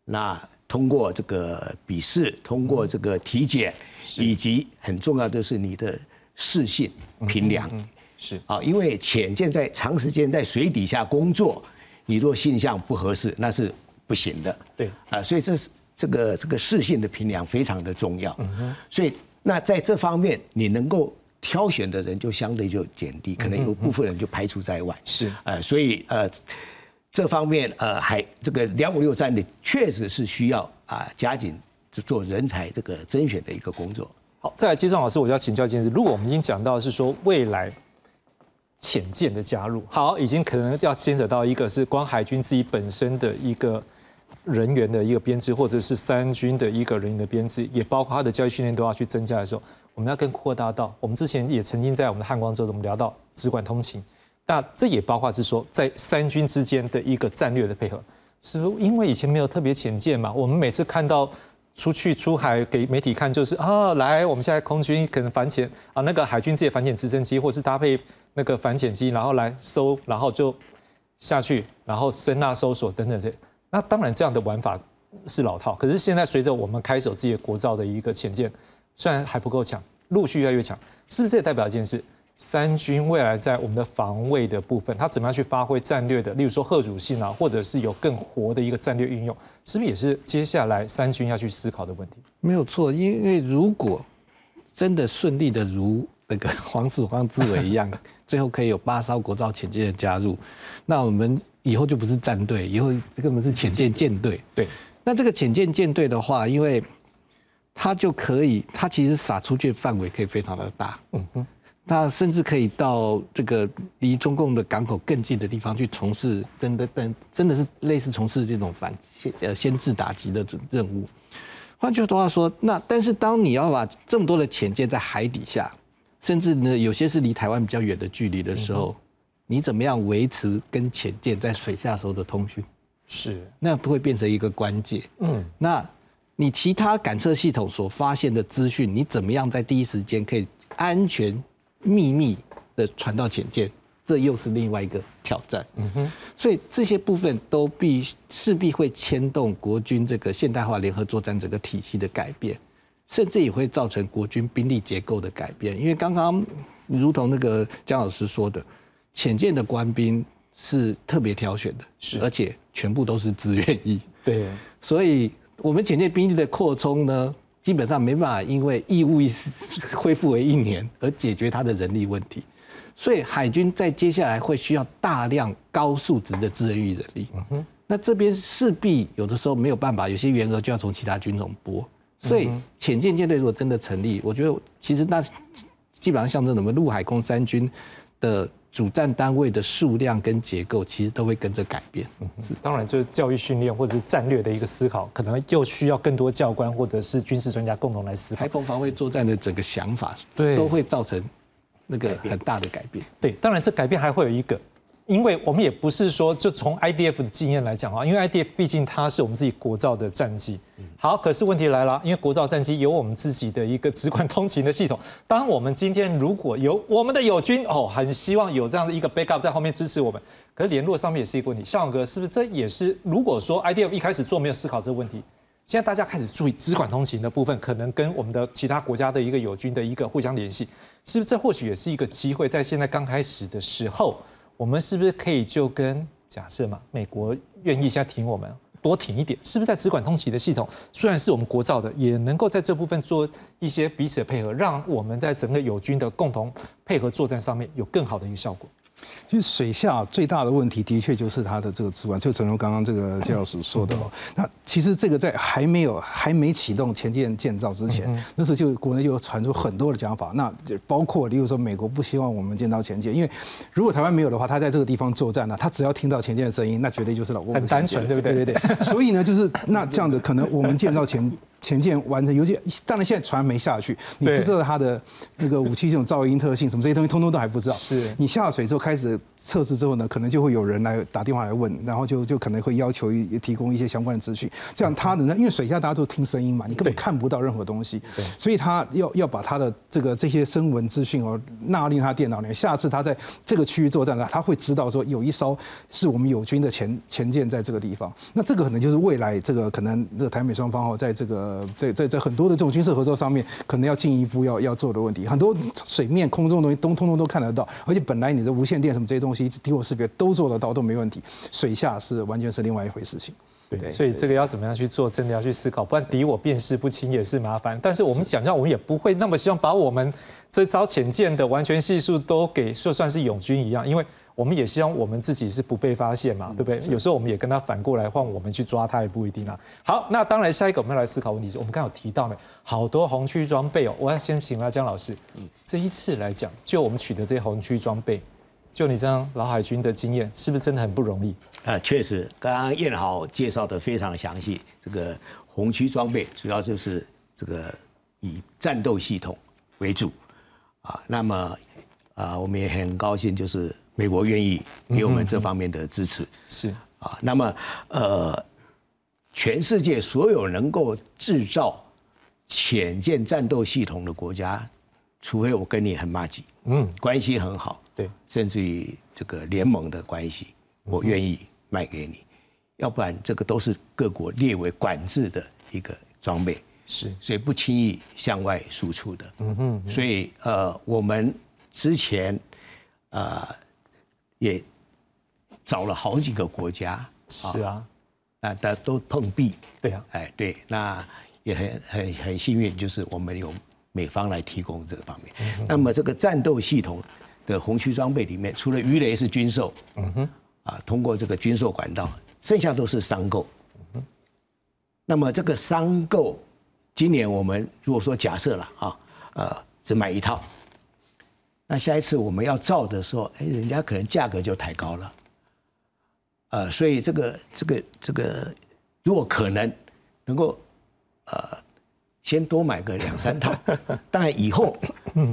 那通过这个笔试，通过这个体检，以及很重要的是你的视性评量，是。啊，因为潜舰在长时间在水底下工作，你若性向不合适，那是不行的。对啊，所以这是这个这个适性的评量非常的重要。嗯所以那在这方面，你能够挑选的人就相对就减低，可能有部分人就排除在外。是呃，所以呃这方面呃还这个两五六战力确实是需要啊加紧做人才这个甄选的一个工作。好，再来，接上老师，我就要请教一件事。如果我们已经讲到是说未来潜舰的加入，好，已经可能要牵扯到一个是光海军自己本身的一个人员的一个编制，或者是三军的一个人员的编制，也包括他的教育训练都要去增加的时候，我们要更扩大到，我们之前也曾经在我们的汉光州，我们聊到只管通勤，那这也包括是说在三军之间的一个战略的配合，是因为以前没有特别浅舰嘛？我们每次看到。出去出海给媒体看，就是啊，来，我们现在空军可能反潜啊，那个海军自己反潜直升机，或是搭配那个反潜机，然后来搜，然后就下去，然后声呐搜索等等这。那当然这样的玩法是老套，可是现在随着我们开手自己的国造的一个潜舰，虽然还不够强，陆续越来越强，是不是也代表一件事？三军未来在我们的防卫的部分，它怎么样去发挥战略的，例如说贺主性啊，或者是有更活的一个战略运用，是不是也是接下来三军要去思考的问题？没有错，因为如果真的顺利的如那个黄曙光之伟一样，[laughs] 最后可以有八艘国造潜舰的加入，那我们以后就不是战队，以后根本是潜舰舰队。对，那这个潜舰舰队的话，因为它就可以，它其实撒出去的范围可以非常的大。嗯哼。那甚至可以到这个离中共的港口更近的地方去从事真的、但真的是类似从事这种反先呃先制打击的任务。换句话说，那但是当你要把这么多的潜舰在海底下，甚至呢有些是离台湾比较远的距离的时候，你怎么样维持跟潜舰在水下时候的通讯？是，那不会变成一个关键。嗯，那你其他感测系统所发现的资讯，你怎么样在第一时间可以安全？秘密的传到潜舰，这又是另外一个挑战。嗯哼，所以这些部分都必势必会牵动国军这个现代化联合作战整个体系的改变，甚至也会造成国军兵力结构的改变。因为刚刚如同那个姜老师说的，潜舰的官兵是特别挑选的，是而且全部都是自愿役。对，所以我们潜舰兵力的扩充呢？基本上没办法，因为义务役恢复为一年而解决他的人力问题，所以海军在接下来会需要大量高素质的自役人力。那这边势必有的时候没有办法，有些员额就要从其他军种拨。所以潜舰舰队如果真的成立，我觉得其实那基本上象征我们陆海空三军的。主战单位的数量跟结构其实都会跟着改变。嗯，是，当然就是教育训练或者是战略的一个思考，可能又需要更多教官或者是军事专家共同来思考。台风防卫作战的整个想法，对，都会造成那个很大的改变。对，当然这改变还会有一个。因为我们也不是说，就从 IDF 的经验来讲啊，因为 IDF 毕竟它是我们自己国造的战机。好，可是问题来了，因为国造战机有我们自己的一个直管通勤的系统。当我们今天如果有我们的友军哦，很希望有这样的一个 backup 在后面支持我们，可是联络上面也是一个问题。向勇哥，是不是这也是如果说 IDF 一开始做没有思考这个问题，现在大家开始注意直管通勤的部分，可能跟我们的其他国家的一个友军的一个互相联系，是不是这或许也是一个机会，在现在刚开始的时候。我们是不是可以就跟假设嘛，美国愿意现在挺我们，多挺一点？是不是在直管通缉的系统虽然是我们国造的，也能够在这部分做一些彼此的配合，让我们在整个友军的共同配合作战上面有更好的一个效果？其实水下最大的问题，的确就是它的这个直管，就正如刚刚这个谢老师说的哦。那其实这个在还没有还没启动前舰建造之前，那时候就国内就传出很多的讲法，那就包括例如说美国不希望我们建造前舰，因为如果台湾没有的话，他在这个地方作战呢，他只要听到前舰的声音，那绝对就是老公很单纯，对不对？对对对。所以呢，就是那这样子，可能我们建造前。前舰完成，尤其当然现在船没下去，你不知道它的那个武器这种噪音特性什么这些东西，通通都还不知道。是你下水之后开始测试之后呢，可能就会有人来打电话来问，然后就就可能会要求提供一些相关的资讯。这样他能因为水下大家都听声音嘛，你根本看不到任何东西，所以他要要把他的这个这些声纹资讯哦纳进他电脑里面。下次他在这个区域作战呢，他会知道说有一艘是我们友军的前前舰在这个地方。那这个可能就是未来这个可能这个台美双方哦在这个。呃，在在在很多的这种军事合作上面，可能要进一步要要做的问题，很多水面、空中的东西都通通都看得到，而且本来你的无线电什么这些东西，敌我识别都做得到，都没问题。水下是完全是另外一回事情。对，所以这个要怎么样去做，真的要去思考，不然敌我辨识不清也是麻烦。但是我们想象，我们也不会那么希望把我们这艘潜舰的完全系数都给就算是永军一样，因为。我们也希望我们自己是不被发现嘛，对不对？有时候我们也跟他反过来换，我们去抓他也不一定啊。好，那当然下一个我们要来思考问题是，我们刚有提到呢，好多红区装备哦。我要先请阿江老师，这一次来讲，就我们取得这些红区装备，就你这样老海军的经验，是不是真的很不容易？啊，确实，刚刚燕豪介绍的非常详细。这个红区装备主要就是这个以战斗系统为主啊。那么啊，我们也很高兴，就是。美国愿意给我们这方面的支持，是啊。那么，呃，全世界所有能够制造潜舰战斗系统的国家，除非我跟你很密集，嗯，关系很好，对，甚至于这个联盟的关系，我愿意卖给你。要不然，这个都是各国列为管制的一个装备，是，所以不轻易向外输出的。嗯哼。所以，呃，我们之前，呃。也找了好几个国家，是啊，啊，大家都碰壁，对啊，哎，对，那也很很很幸运，就是我们有美方来提供这个方面。那么这个战斗系统的红区装备里面，除了鱼雷是军售，嗯哼，啊，通过这个军售管道，剩下都是商购。那么这个商购，今年我们如果说假设了啊，呃，只买一套。那下一次我们要造的时候，哎，人家可能价格就抬高了，呃，所以这个这个这个，如果可能能够呃先多买个两三套，[laughs] 当然以后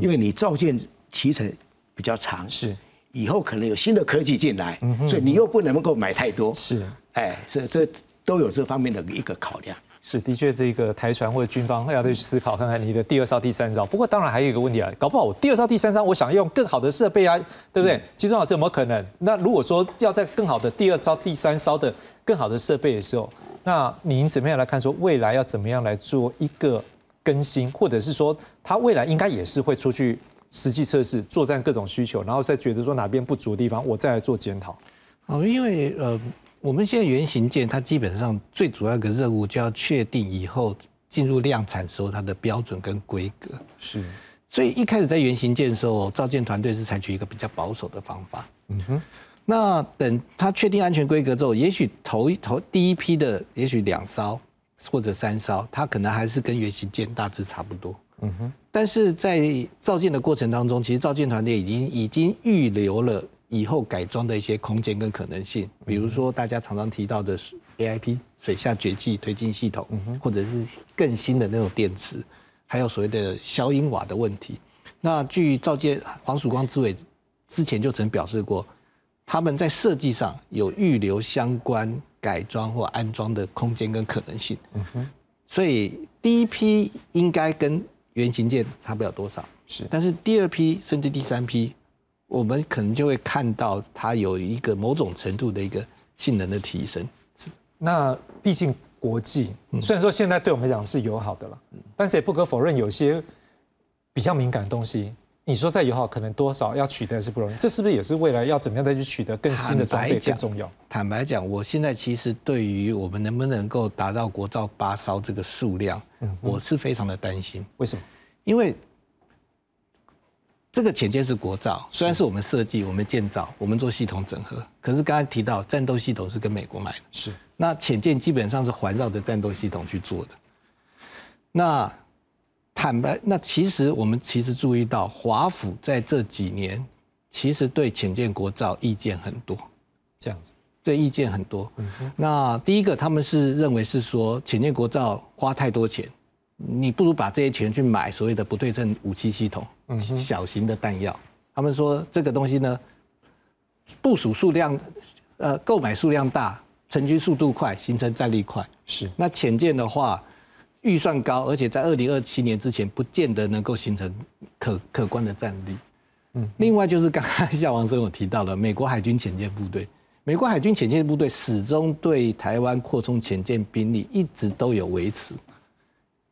因为你造舰期程比较长，是以后可能有新的科技进来，所以你又不能够买太多，是，哎，这这都有这方面的一个考量。是，的确，这个台船或者军方要去思考，看看你的第二艘、第三艘。不过，当然还有一个问题啊，搞不好我第二艘、第三艘，我想用更好的设备啊，对不对？其中老师有没有可能？那如果说要在更好的第二艘、第三艘的更好的设备的时候，那您怎么样来看？说未来要怎么样来做一个更新，或者是说，它未来应该也是会出去实际测试、作战各种需求，然后再觉得说哪边不足的地方，我再来做检讨。好，因为呃。我们现在原型件，它基本上最主要一个任务就要确定以后进入量产时候它的标准跟规格。是，所以一开始在原型件的时候，造舰团队是采取一个比较保守的方法。嗯哼。那等它确定安全规格之后，也许头一头第一批的，也许两艘或者三艘，它可能还是跟原型件大致差不多。嗯哼。但是在造舰的过程当中，其实造舰团队已经已经预留了。以后改装的一些空间跟可能性，比如说大家常常提到的 AIP 水下绝技推进系统，或者是更新的那种电池，还有所谓的消音瓦的问题。那据造舰黄曙光之委之前就曾表示过，他们在设计上有预留相关改装或安装的空间跟可能性。嗯哼，所以第一批应该跟原型件差不了多少，是，但是第二批甚至第三批。我们可能就会看到它有一个某种程度的一个性能的提升。是，那毕竟国际虽然说现在对我们来讲是友好的了，但是也不可否认有些比较敏感的东西，你说再友好可能多少要取得是不容易，这是不是也是未来要怎么样再去取得更新的装备更重要？坦白讲，我现在其实对于我们能不能够达到国造八艘这个数量，我是非常的担心。为什么？因为这个潜舰是国造，虽然是我们设计、我们建造、我们做系统整合，可是刚才提到战斗系统是跟美国买的，是。那潜舰基本上是环绕着战斗系统去做的。那坦白，那其实我们其实注意到，华府在这几年其实对潜舰国造意见很多，这样子，对意见很多。那第一个，他们是认为是说潜舰国造花太多钱，你不如把这些钱去买所谓的不对称武器系统，小型的弹药。他们说这个东西呢，部署数量，呃，购买数量大，成军速度快，形成战力快。是那潜舰的话。预算高，而且在二零二七年之前，不见得能够形成可可观的战力。嗯，另外就是刚刚夏王生有提到了美国海军潜舰部队，美国海军潜舰部队始终对台湾扩充潜舰兵力一直都有维持。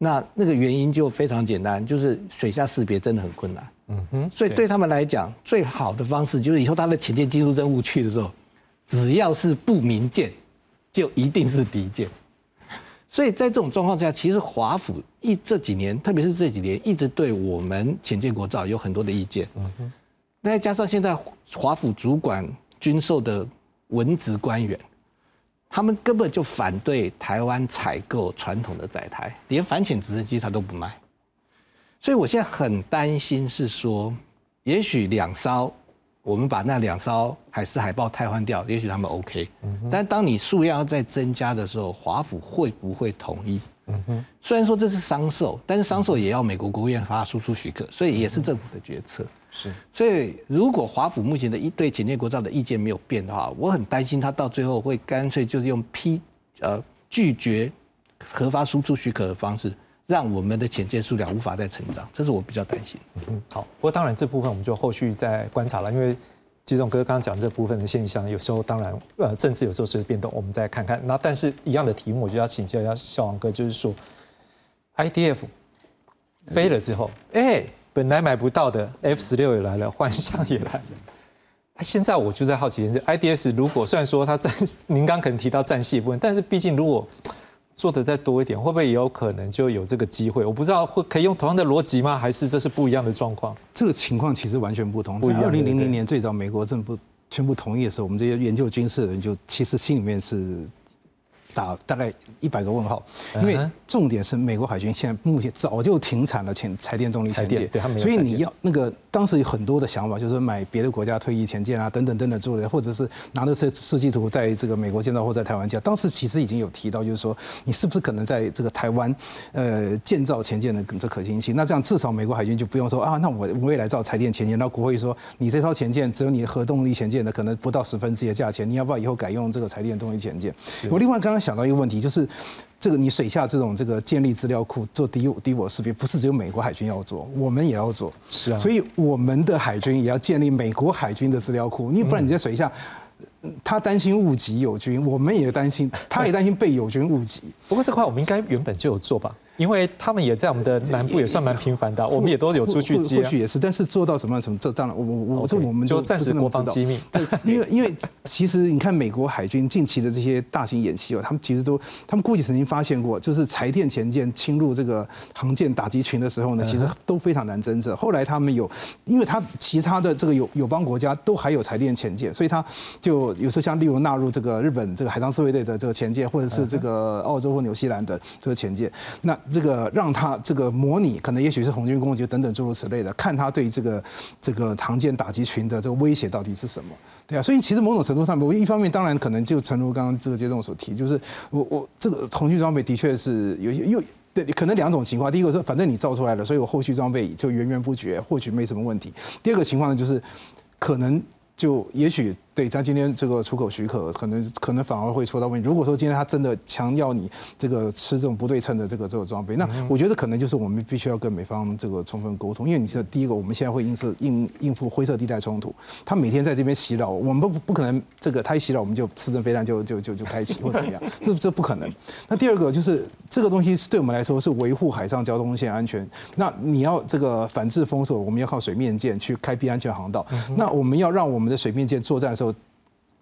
那那个原因就非常简单，就是水下识别真的很困难。嗯哼，所以对他们来讲，最好的方式就是以后他的潜舰进入任务去的时候，只要是不明舰，就一定是敌舰。所以在这种状况下，其实华府一这几年，特别是这几年，一直对我们潜舰国造有很多的意见。嗯哼。再加上现在华府主管军售的文职官员，他们根本就反对台湾采购传统的载台，连反潜直升机他都不卖。所以我现在很担心，是说，也许两艘。我们把那两艘海狮海豹汰换掉，也许他们 OK。但当你数量要再增加的时候，华府会不会同意？虽然说这是商售，但是商售也要美国国务院发输出许可，所以也是政府的决策。是。所以如果华府目前的一对潜舰国造的意见没有变的话，我很担心他到最后会干脆就是用批呃拒绝核发输出许可的方式。让我们的潜舰数量无法再成长，这是我比较担心。嗯，好。不过当然这部分我们就后续再观察了，因为吉总哥刚刚讲这部分的现象，有时候当然呃政治有时候是变动，我们再看看。那但是一样的题目，我就要请教一下小王哥，就是说，IDF 飞了之后，哎，本来买不到的 F 十六也来了，[laughs] 幻象也来了。现在我就在好奇的是，IDS 如果虽然说它战，您刚可能提到战系部分，但是毕竟如果做的再多一点，会不会也有可能就有这个机会？我不知道会可以用同样的逻辑吗？还是这是不一样的状况？这个情况其实完全不同。在二零零零年最早美国政府全部同意的时候，我们这些研究军事的人就其实心里面是。打大概一百个问号，因为重点是美国海军现在目前早就停产了潜柴电动力潜舰，所以你要那个当时有很多的想法，就是买别的国家退役前舰啊，等等等等之类的，或者是拿着设设计图在这个美国建造或在台湾建。当时其实已经有提到，就是说你是不是可能在这个台湾呃建造前舰的这可行性？那这样至少美国海军就不用说啊，那我我也来造柴电前舰。那国会说你这套前舰只有你核动力前舰的可能不到十分之一的价钱，你要不要以后改用这个柴电动力前舰？我另外刚刚。想到一个问题，就是这个你水下这种这个建立资料库做敌敌我识别，不是只有美国海军要做，我们也要做。是啊，所以我们的海军也要建立美国海军的资料库，因为不然你在水下。他担心误击友军，我们也担心，[laughs] 他也担心被友军误击。不过这块我们应该原本就有做吧，因为他们也在我们的南部也算蛮频繁的，我们也都有出去接。或许也是，但是做到什么什么，这当然我我这我们就暂时国防机密。因为因为其实你看美国海军近期的这些大型演习哦，他们其实都他们估计曾经发现过，就是柴电前舰侵入这个航舰打击群的时候呢，其实都非常难侦测。后来他们有，因为他其他的这个友友邦国家都还有柴电前舰，所以他就。有时候像例如纳入这个日本这个海上自卫队的这个前舰，或者是这个澳洲或纽西兰的这个前舰，那这个让他这个模拟，可能也许是红军攻击等等诸如此类的，看他对这个这个航舰打击群的这个威胁到底是什么？对啊，所以其实某种程度上，我一方面当然可能就诚如刚刚这个杰总所提，就是我我这个红军装备的确是有些又对，可能两种情况。第一个是反正你造出来了，所以我后续装备就源源不绝，或许没什么问题。第二个情况呢，就是可能就也许。对他今天这个出口许可，可能可能反而会出到问题。如果说今天他真的强要你这个吃这种不对称的这个这个装备，那我觉得可能就是我们必须要跟美方这个充分沟通，因为你是第一个，我们现在会应是应应付灰色地带冲突，他每天在这边洗扰，我们不不可能这个他一洗扰我们就刺针飞弹就就就就开启或怎么样，这这不可能。那第二个就是这个东西是对我们来说是维护海上交通线安全，那你要这个反制封锁，我们要靠水面舰去开辟安全航道，那我们要让我们的水面舰作战的时候。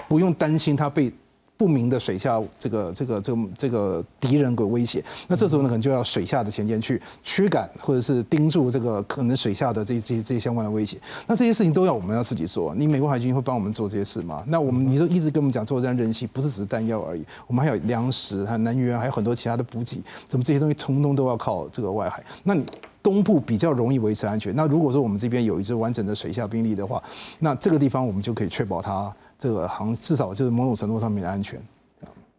不用担心他被不明的水下这个这个这个这个敌人给威胁，那这时候呢可能就要水下的前舰去驱赶或者是盯住这个可能水下的这这些这些相关的威胁。那这些事情都要我们要自己做。你美国海军会帮我们做这些事吗？那我们你说一直跟我们讲作战韧性，不是只是弹药而已，我们还有粮食、还有能源，还有很多其他的补给，怎么这些东西通通都要靠这个外海？那你东部比较容易维持安全。那如果说我们这边有一支完整的水下兵力的话，那这个地方我们就可以确保它。这个航至少就是某种程度上面的安全。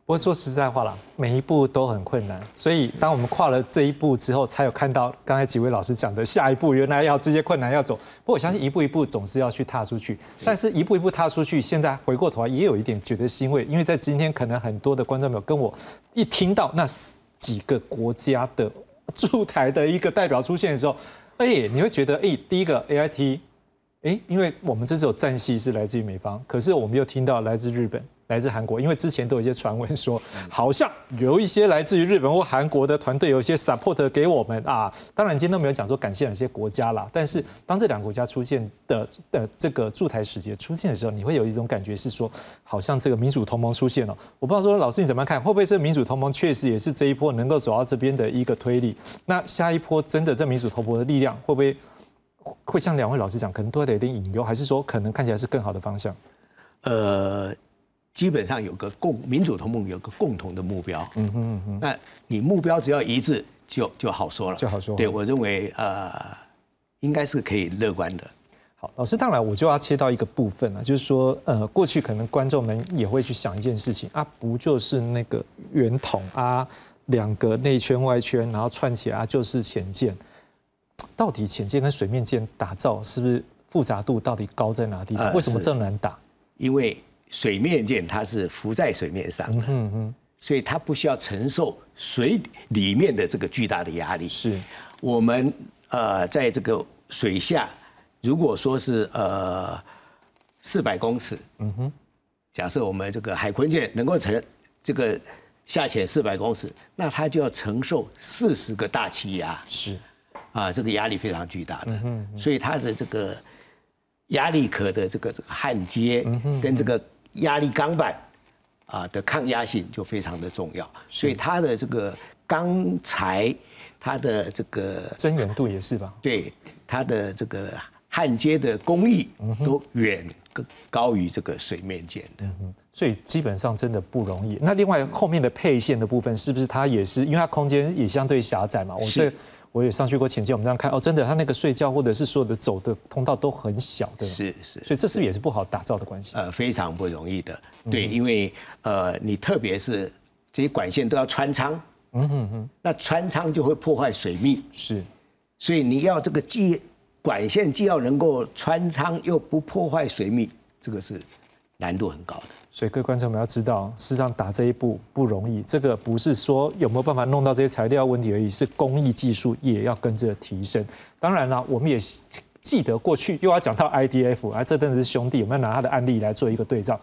不过说实在话啦，每一步都很困难，所以当我们跨了这一步之后，才有看到刚才几位老师讲的下一步，原来要这些困难要走。不过我相信一步一步总是要去踏出去，但是一步一步踏出去，现在回过头来也有一点觉得欣慰，因为在今天可能很多的观众朋友跟我一听到那几个国家的驻台的一个代表出现的时候，哎，你会觉得哎，第一个 A I T。哎，因为我们这次有战系是来自于美方，可是我们又听到来自日本、来自韩国，因为之前都有一些传闻说，好像有一些来自于日本或韩国的团队有一些 support 给我们啊。当然今天都没有讲说感谢哪些国家啦，但是当这两个国家出现的的这个驻台使节出现的时候，你会有一种感觉是说，好像这个民主同盟出现了。我不知道说老师你怎么看，会不会是民主同盟确实也是这一波能够走到这边的一个推力？那下一波真的这民主同盟的力量会不会？会像两位老师讲，可能多带一点隐忧，还是说可能看起来是更好的方向？呃，基本上有个共民主同盟有个共同的目标。嗯哼嗯哼。那你目标只要一致，就就好说了。就好说。对我认为呃，应该是可以乐观的。好，老师，当然我就要切到一个部分了，就是说呃，过去可能观众们也会去想一件事情啊，不就是那个圆筒啊，两个内圈外圈，然后串起来啊，就是潜舰。到底潜舰跟水面舰打造是不是复杂度到底高在哪地方？为什么这么难打？因为水面舰它是浮在水面上，嗯嗯，所以它不需要承受水里面的这个巨大的压力。是，我们呃在这个水下，如果说是呃四百公尺，嗯哼，假设我们这个海坤舰能够承这个下潜四百公尺，那它就要承受四十个大气压。是。啊，这个压力非常巨大的，所以它的这个压力壳的这个这个焊接跟这个压力钢板啊的抗压性就非常的重要，所以它的这个钢材，它的这个增援度也是吧？对，它的这个焊接的工艺都远高于这个水面舰的，所以基本上真的不容易。那另外后面的配线的部分，是不是它也是因为它空间也相对狭窄嘛？我这。我也上去过潜舰，我们这样看哦，真的，他那个睡觉或者是所有的走的通道都很小，对是是，所以这是不是也是不好打造的关系？呃，非常不容易的，对，因为呃，你特别是这些管线都要穿仓，嗯哼哼，那穿仓就会破坏水密，是，所以你要这个既管线既要能够穿仓又不破坏水密，这个是难度很高的。所以各位观众们要知道，事实上打这一步不容易。这个不是说有没有办法弄到这些材料问题而已，是工艺技术也要跟着提升。当然了，我们也记得过去又要讲到 IDF，啊，这真的是兄弟，我们要拿他的案例来做一个对照。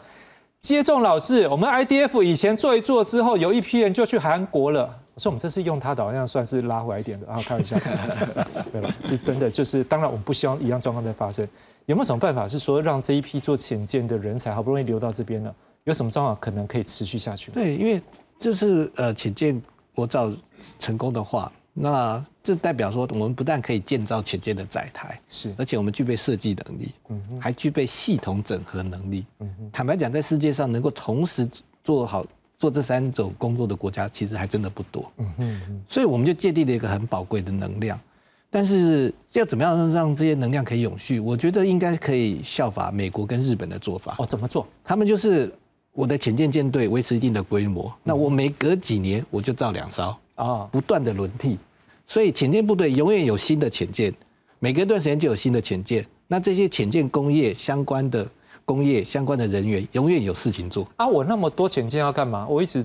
接种老师，我们 IDF 以前做一做之后，有一批人就去韩国了。我说我们这次用它的，好像算是拉回来一点的。然后开玩笑，[laughs] 对吧？是真的，就是当然我们不希望一样状况再发生。有没有什么办法是说让这一批做潜舰的人才好不容易留到这边了？有什么方法可能可以持续下去？对，因为就是呃潜舰国造成功的话，那这代表说我们不但可以建造潜舰的载台，是，而且我们具备设计能力，嗯哼，还具备系统整合能力，嗯哼。坦白讲，在世界上能够同时做好做这三种工作的国家，其实还真的不多，嗯哼。所以我们就界定了一个很宝贵的能量。但是要怎么样让这些能量可以永续？我觉得应该可以效法美国跟日本的做法。哦，怎么做？他们就是我的潜舰舰队维持一定的规模，那我每隔几年我就造两艘啊，不断的轮替。所以潜舰部队永远有新的潜舰，每隔一段时间就有新的潜舰。那这些潜舰工业相关的工业相关的人员永远有事情做。啊，我那么多潜舰要干嘛？我一直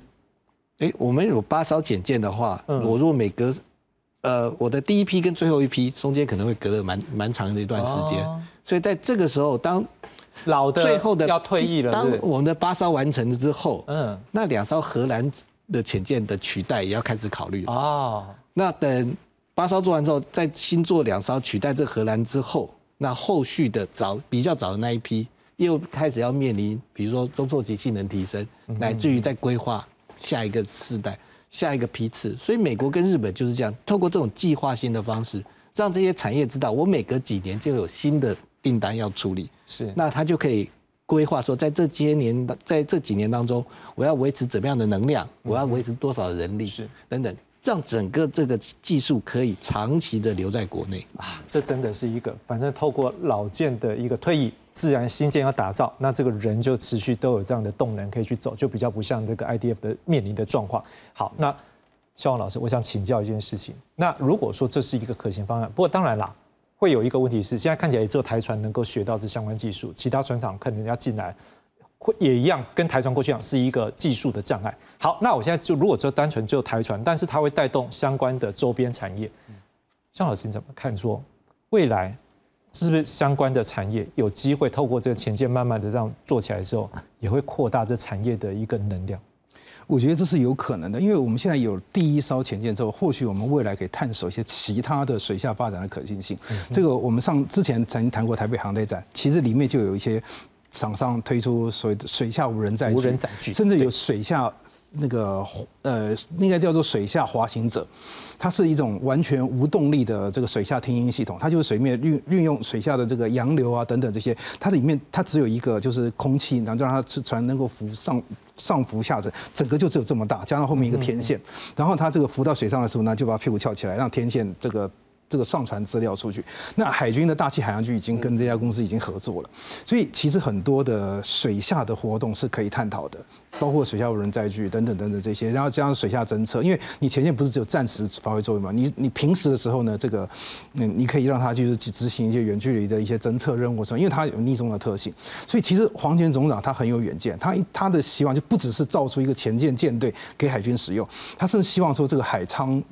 哎，我们有八艘潜舰的话，嗯我如果每隔，呃，我的第一批跟最后一批中间可能会隔了蛮蛮长的一段时间，哦。所以在这个时候，当老的最后的要退役了，当我们的八艘完成了之后，嗯。那两艘荷兰的潜舰的取代也要开始考虑了。哦，那等八艘做完之后，再新做两艘取代这荷兰之后，那后续的早比较早的那一批又开始要面临，比如说中座级性能提升，乃至于在规划下一个世代、下一个批次。所以美国跟日本就是这样，透过这种计划性的方式，让这些产业知道，我每隔几年就有新的订单要处理，是那他就可以。规划说，在这些年，在这几年当中，我要维持怎么样的能量，我要维持多少的人力，是等等，让整个这个技术可以长期的留在国内。啊，这真的是一个，反正透过老舰的一个退役，自然新建要打造，那这个人就持续都有这样的动能可以去走，就比较不像这个 IDF 的面临的状况。好，那肖王老师，我想请教一件事情，那如果说这是一个可行方案，不过当然啦。会有一个问题是，现在看起来也只有台船能够学到这相关技术，其他船厂可能要进来，会也一样，跟台船过去一样是一个技术的障碍。好，那我现在就如果就单纯就台船，但是它会带动相关的周边产业，肖老师你怎么看说？未来是不是相关的产业有机会透过这个前舰慢慢的这样做起来的时候，也会扩大这产业的一个能量？我觉得这是有可能的，因为我们现在有第一艘潜舰之后，或许我们未来可以探索一些其他的水下发展的可行性。这个我们上之前曾经谈过台北航太展，其实里面就有一些厂商推出所谓的水下无人载具，无人载具甚至有水下那个呃，应该叫做水下滑行者。它是一种完全无动力的这个水下听音系统，它就是水面运运用水下的这个洋流啊等等这些，它里面它只有一个就是空气，然后就让它船能够浮上上浮下沉，整个就只有这么大，加上后面一个天线，然后它这个浮到水上的时候呢，就把屁股翘起来，让天线这个。这个上传资料出去，那海军的大气海洋局已经跟这家公司已经合作了，所以其实很多的水下的活动是可以探讨的，包括水下无人载具等等等等这些，然后加上水下侦测，因为你前线不是只有暂时发挥作用嘛，你你平时的时候呢，这个嗯你可以让它就是去执行一些远距离的一些侦测任务，因为它有逆中的特性，所以其实黄前总长他很有远见，他他的希望就不只是造出一个前舰舰队给海军使用，他甚至希望说这个海仓。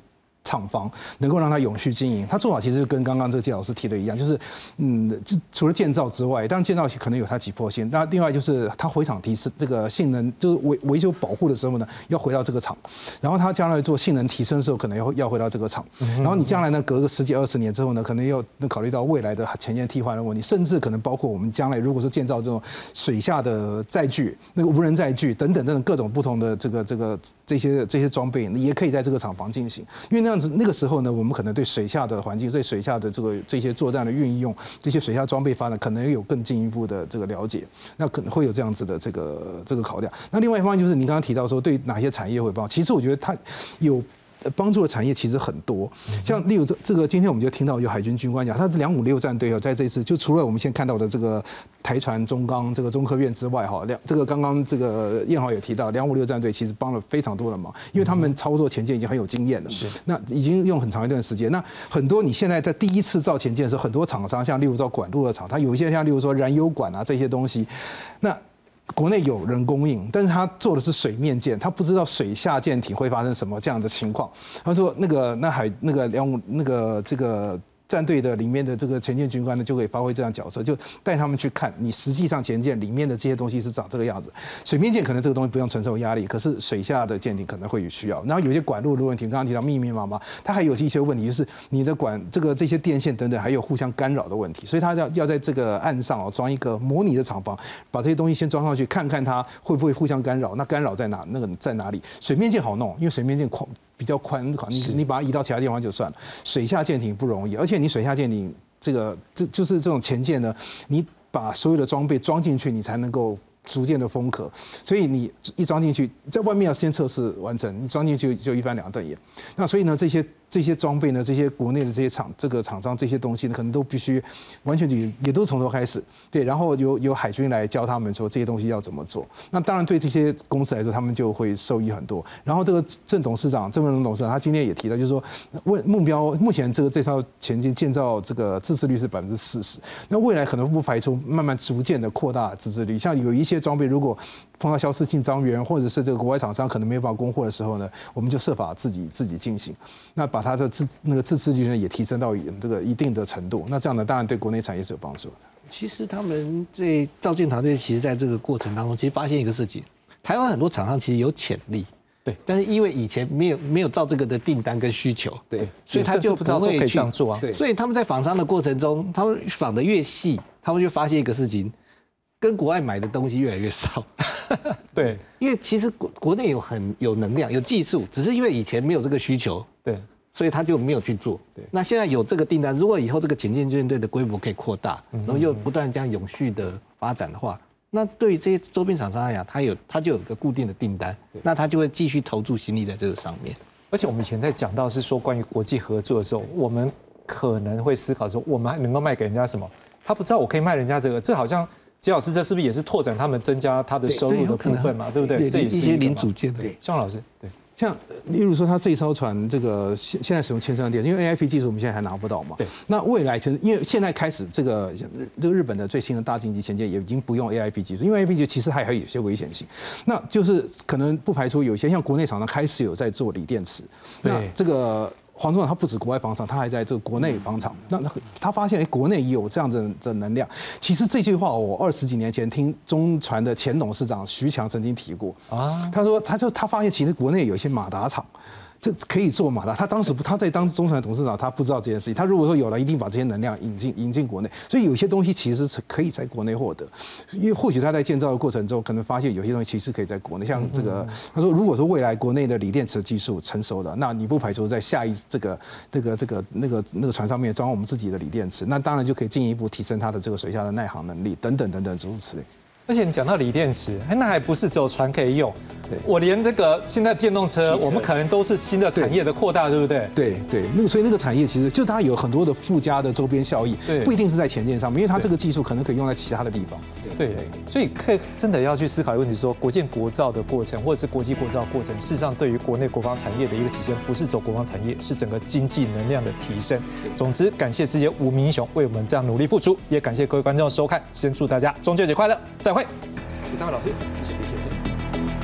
厂房能够让它永续经营，它做法其实跟刚刚这个季老师提的一样，就是嗯，就除了建造之外，当然建造可能有它急迫性，那另外就是它回厂提升这个性能，就是维维修保护的时候呢，要回到这个厂，然后它将来做性能提升的时候，可能要要回到这个厂，然后你将来呢，隔个十几二十年之后呢，可能要考虑到未来的前舰替换的问题，甚至可能包括我们将来如果说建造这种水下的载具、那个无人载具等等等等各种不同的这个这个这些这些装备，也可以在这个厂房进行，因为那样是那个时候呢，我们可能对水下的环境、对水下的这个这些作战的运用、这些水下装备发展，可能有更进一步的这个了解，那可能会有这样子的这个这个考量。那另外一方面就是您刚刚提到说，对哪些产业会帮，其实我觉得它有。帮助的产业其实很多，像例如这这个，今天我们就听到有海军军官讲，他是两五六战队哦，在这次就除了我们现在看到的这个台船中钢这个中科院之外，哈，两这个刚刚这个燕豪也提到，两五六战队其实帮了非常多的忙，因为他们操作前舰已经很有经验了，是那已经用很长一段时间。那很多你现在在第一次造前舰的时候，很多厂商像例如说管路的厂，它有一些像例如说燃油管啊这些东西，那。国内有人供应，但是他做的是水面舰，他不知道水下舰体会发生什么这样的情况。他说那个那海那个两那个这个。战队的里面的这个前舰军官呢，就可以发挥这样角色，就带他们去看你实际上前舰里面的这些东西是长这个样子。水面舰可能这个东西不用承受压力，可是水下的舰艇可能会有需要。然后有些管路的问题，刚刚提到密密麻麻，它还有一些问题，就是你的管这个这些电线等等，还有互相干扰的问题。所以它要要在这个岸上哦装一个模拟的厂房，把这些东西先装上去，看看它会不会互相干扰。那干扰在哪？那个在哪里？水面舰好弄，因为水面舰宽。比较宽，你你把它移到其他地方就算了。水下舰艇不容易，而且你水下舰艇这个这就是这种前舰呢，你把所有的装备装进去，你才能够逐渐的封壳。所以你一装进去，在外面要先测试完成，你装进去就一翻两瞪眼。那所以呢，这些这些装备呢，这些国内的这些厂这个厂商这些东西呢，可能都必须完全也也都从头开始，对，然后由由海军来教他们说这些东西要怎么做。那当然对这些公司来说，他们就会受益很多。然后这个郑董事长郑文龙董事长，他今天也提到，就是说为目标目前这个这套前进建造这个自制率是百分之四十，那未来可能不排除慢慢逐渐的扩大自制率。像有一些装备如果碰到消失性张源，或者是这个国外厂商可能没有办法供货的时候呢，我们就设法自己自己进行，那把它的自那个自制力呢也提升到这个一定的程度，那这样呢当然对国内产业是有帮助的。其实他们这造舰团队其实在这个过程当中，其实发现一个事情，台湾很多厂商其实有潜力，对，但是因为以前没有没有造这个的订单跟需求，对，所以他就不知道说可以这样做啊。对，所以他们在仿商的过程中，他们仿的越细，他们就发现一个事情。跟国外买的东西越来越少，[laughs] 对，因为其实国国内有很有能量、有技术，只是因为以前没有这个需求，对，所以他就没有去做。对，那现在有这个订单，如果以后这个前进舰队的规模可以扩大，然后又不断这样永续的发展的话，那对于这些周边厂商来讲，他有他就有一个固定的订单，那他就会继续投注心力在这个上面。而且我们以前在讲到是说关于国际合作的时候，我们可能会思考说，我们还能够卖给人家什么？他不知道我可以卖人家这个，这好像。金老师，这是不是也是拓展他们增加他的收入的部分嘛？对不对？这也是一些零组件的。向老师，对，像例如说，他这一艘船，这个现现在使用铅酸电，因为 A I P 技术我们现在还拿不到嘛。对。那未来其实，因为现在开始，这个这个日本的最新的大经济潜舰也已经不用 A I P 技术，因为 A I P 技术其实还还有些危险性。那就是可能不排除有些像国内厂商开始有在做锂电池。那这个。黄总长他不止国外房产，他还在这个国内房产。那他他发现哎，国内有这样的的能量。其实这句话我二十几年前听中船的前董事长徐强曾经提过啊。他说，他就他发现其实国内有一些马达厂。这可以做马达，他当时不他在当中船董事长，他不知道这件事情。他如果说有了，一定把这些能量引进引进国内。所以有些东西其实是可以在国内获得，因为或许他在建造的过程中，可能发现有些东西其实可以在国内。像这个，他说，如果说未来国内的锂电池技术成熟了，那你不排除在下一这个这个这个那个那个船上面装我们自己的锂电池，那当然就可以进一步提升它的这个水下的耐航能力等等等等诸如此类。而且你讲到锂电池，那还不是只有船可以用。我连这个现在电动车，我们可能都是新的产业的扩大，对不对？对对，那个所以那个产业其实就它有很多的附加的周边效益，不一定是在前线上面，因为它这个技术可能可以用在其他的地方。对，所以可以真的要去思考一个问题：说国建国造的过程，或者是国际国造过程，事实上对于国内国防产业的一个提升，不是走国防产业，是整个经济能量的提升。总之，感谢这些五名英雄为我们这样努力付出，也感谢各位观众收看。先祝大家中秋节快乐，再会。第三位老师，谢谢，谢谢。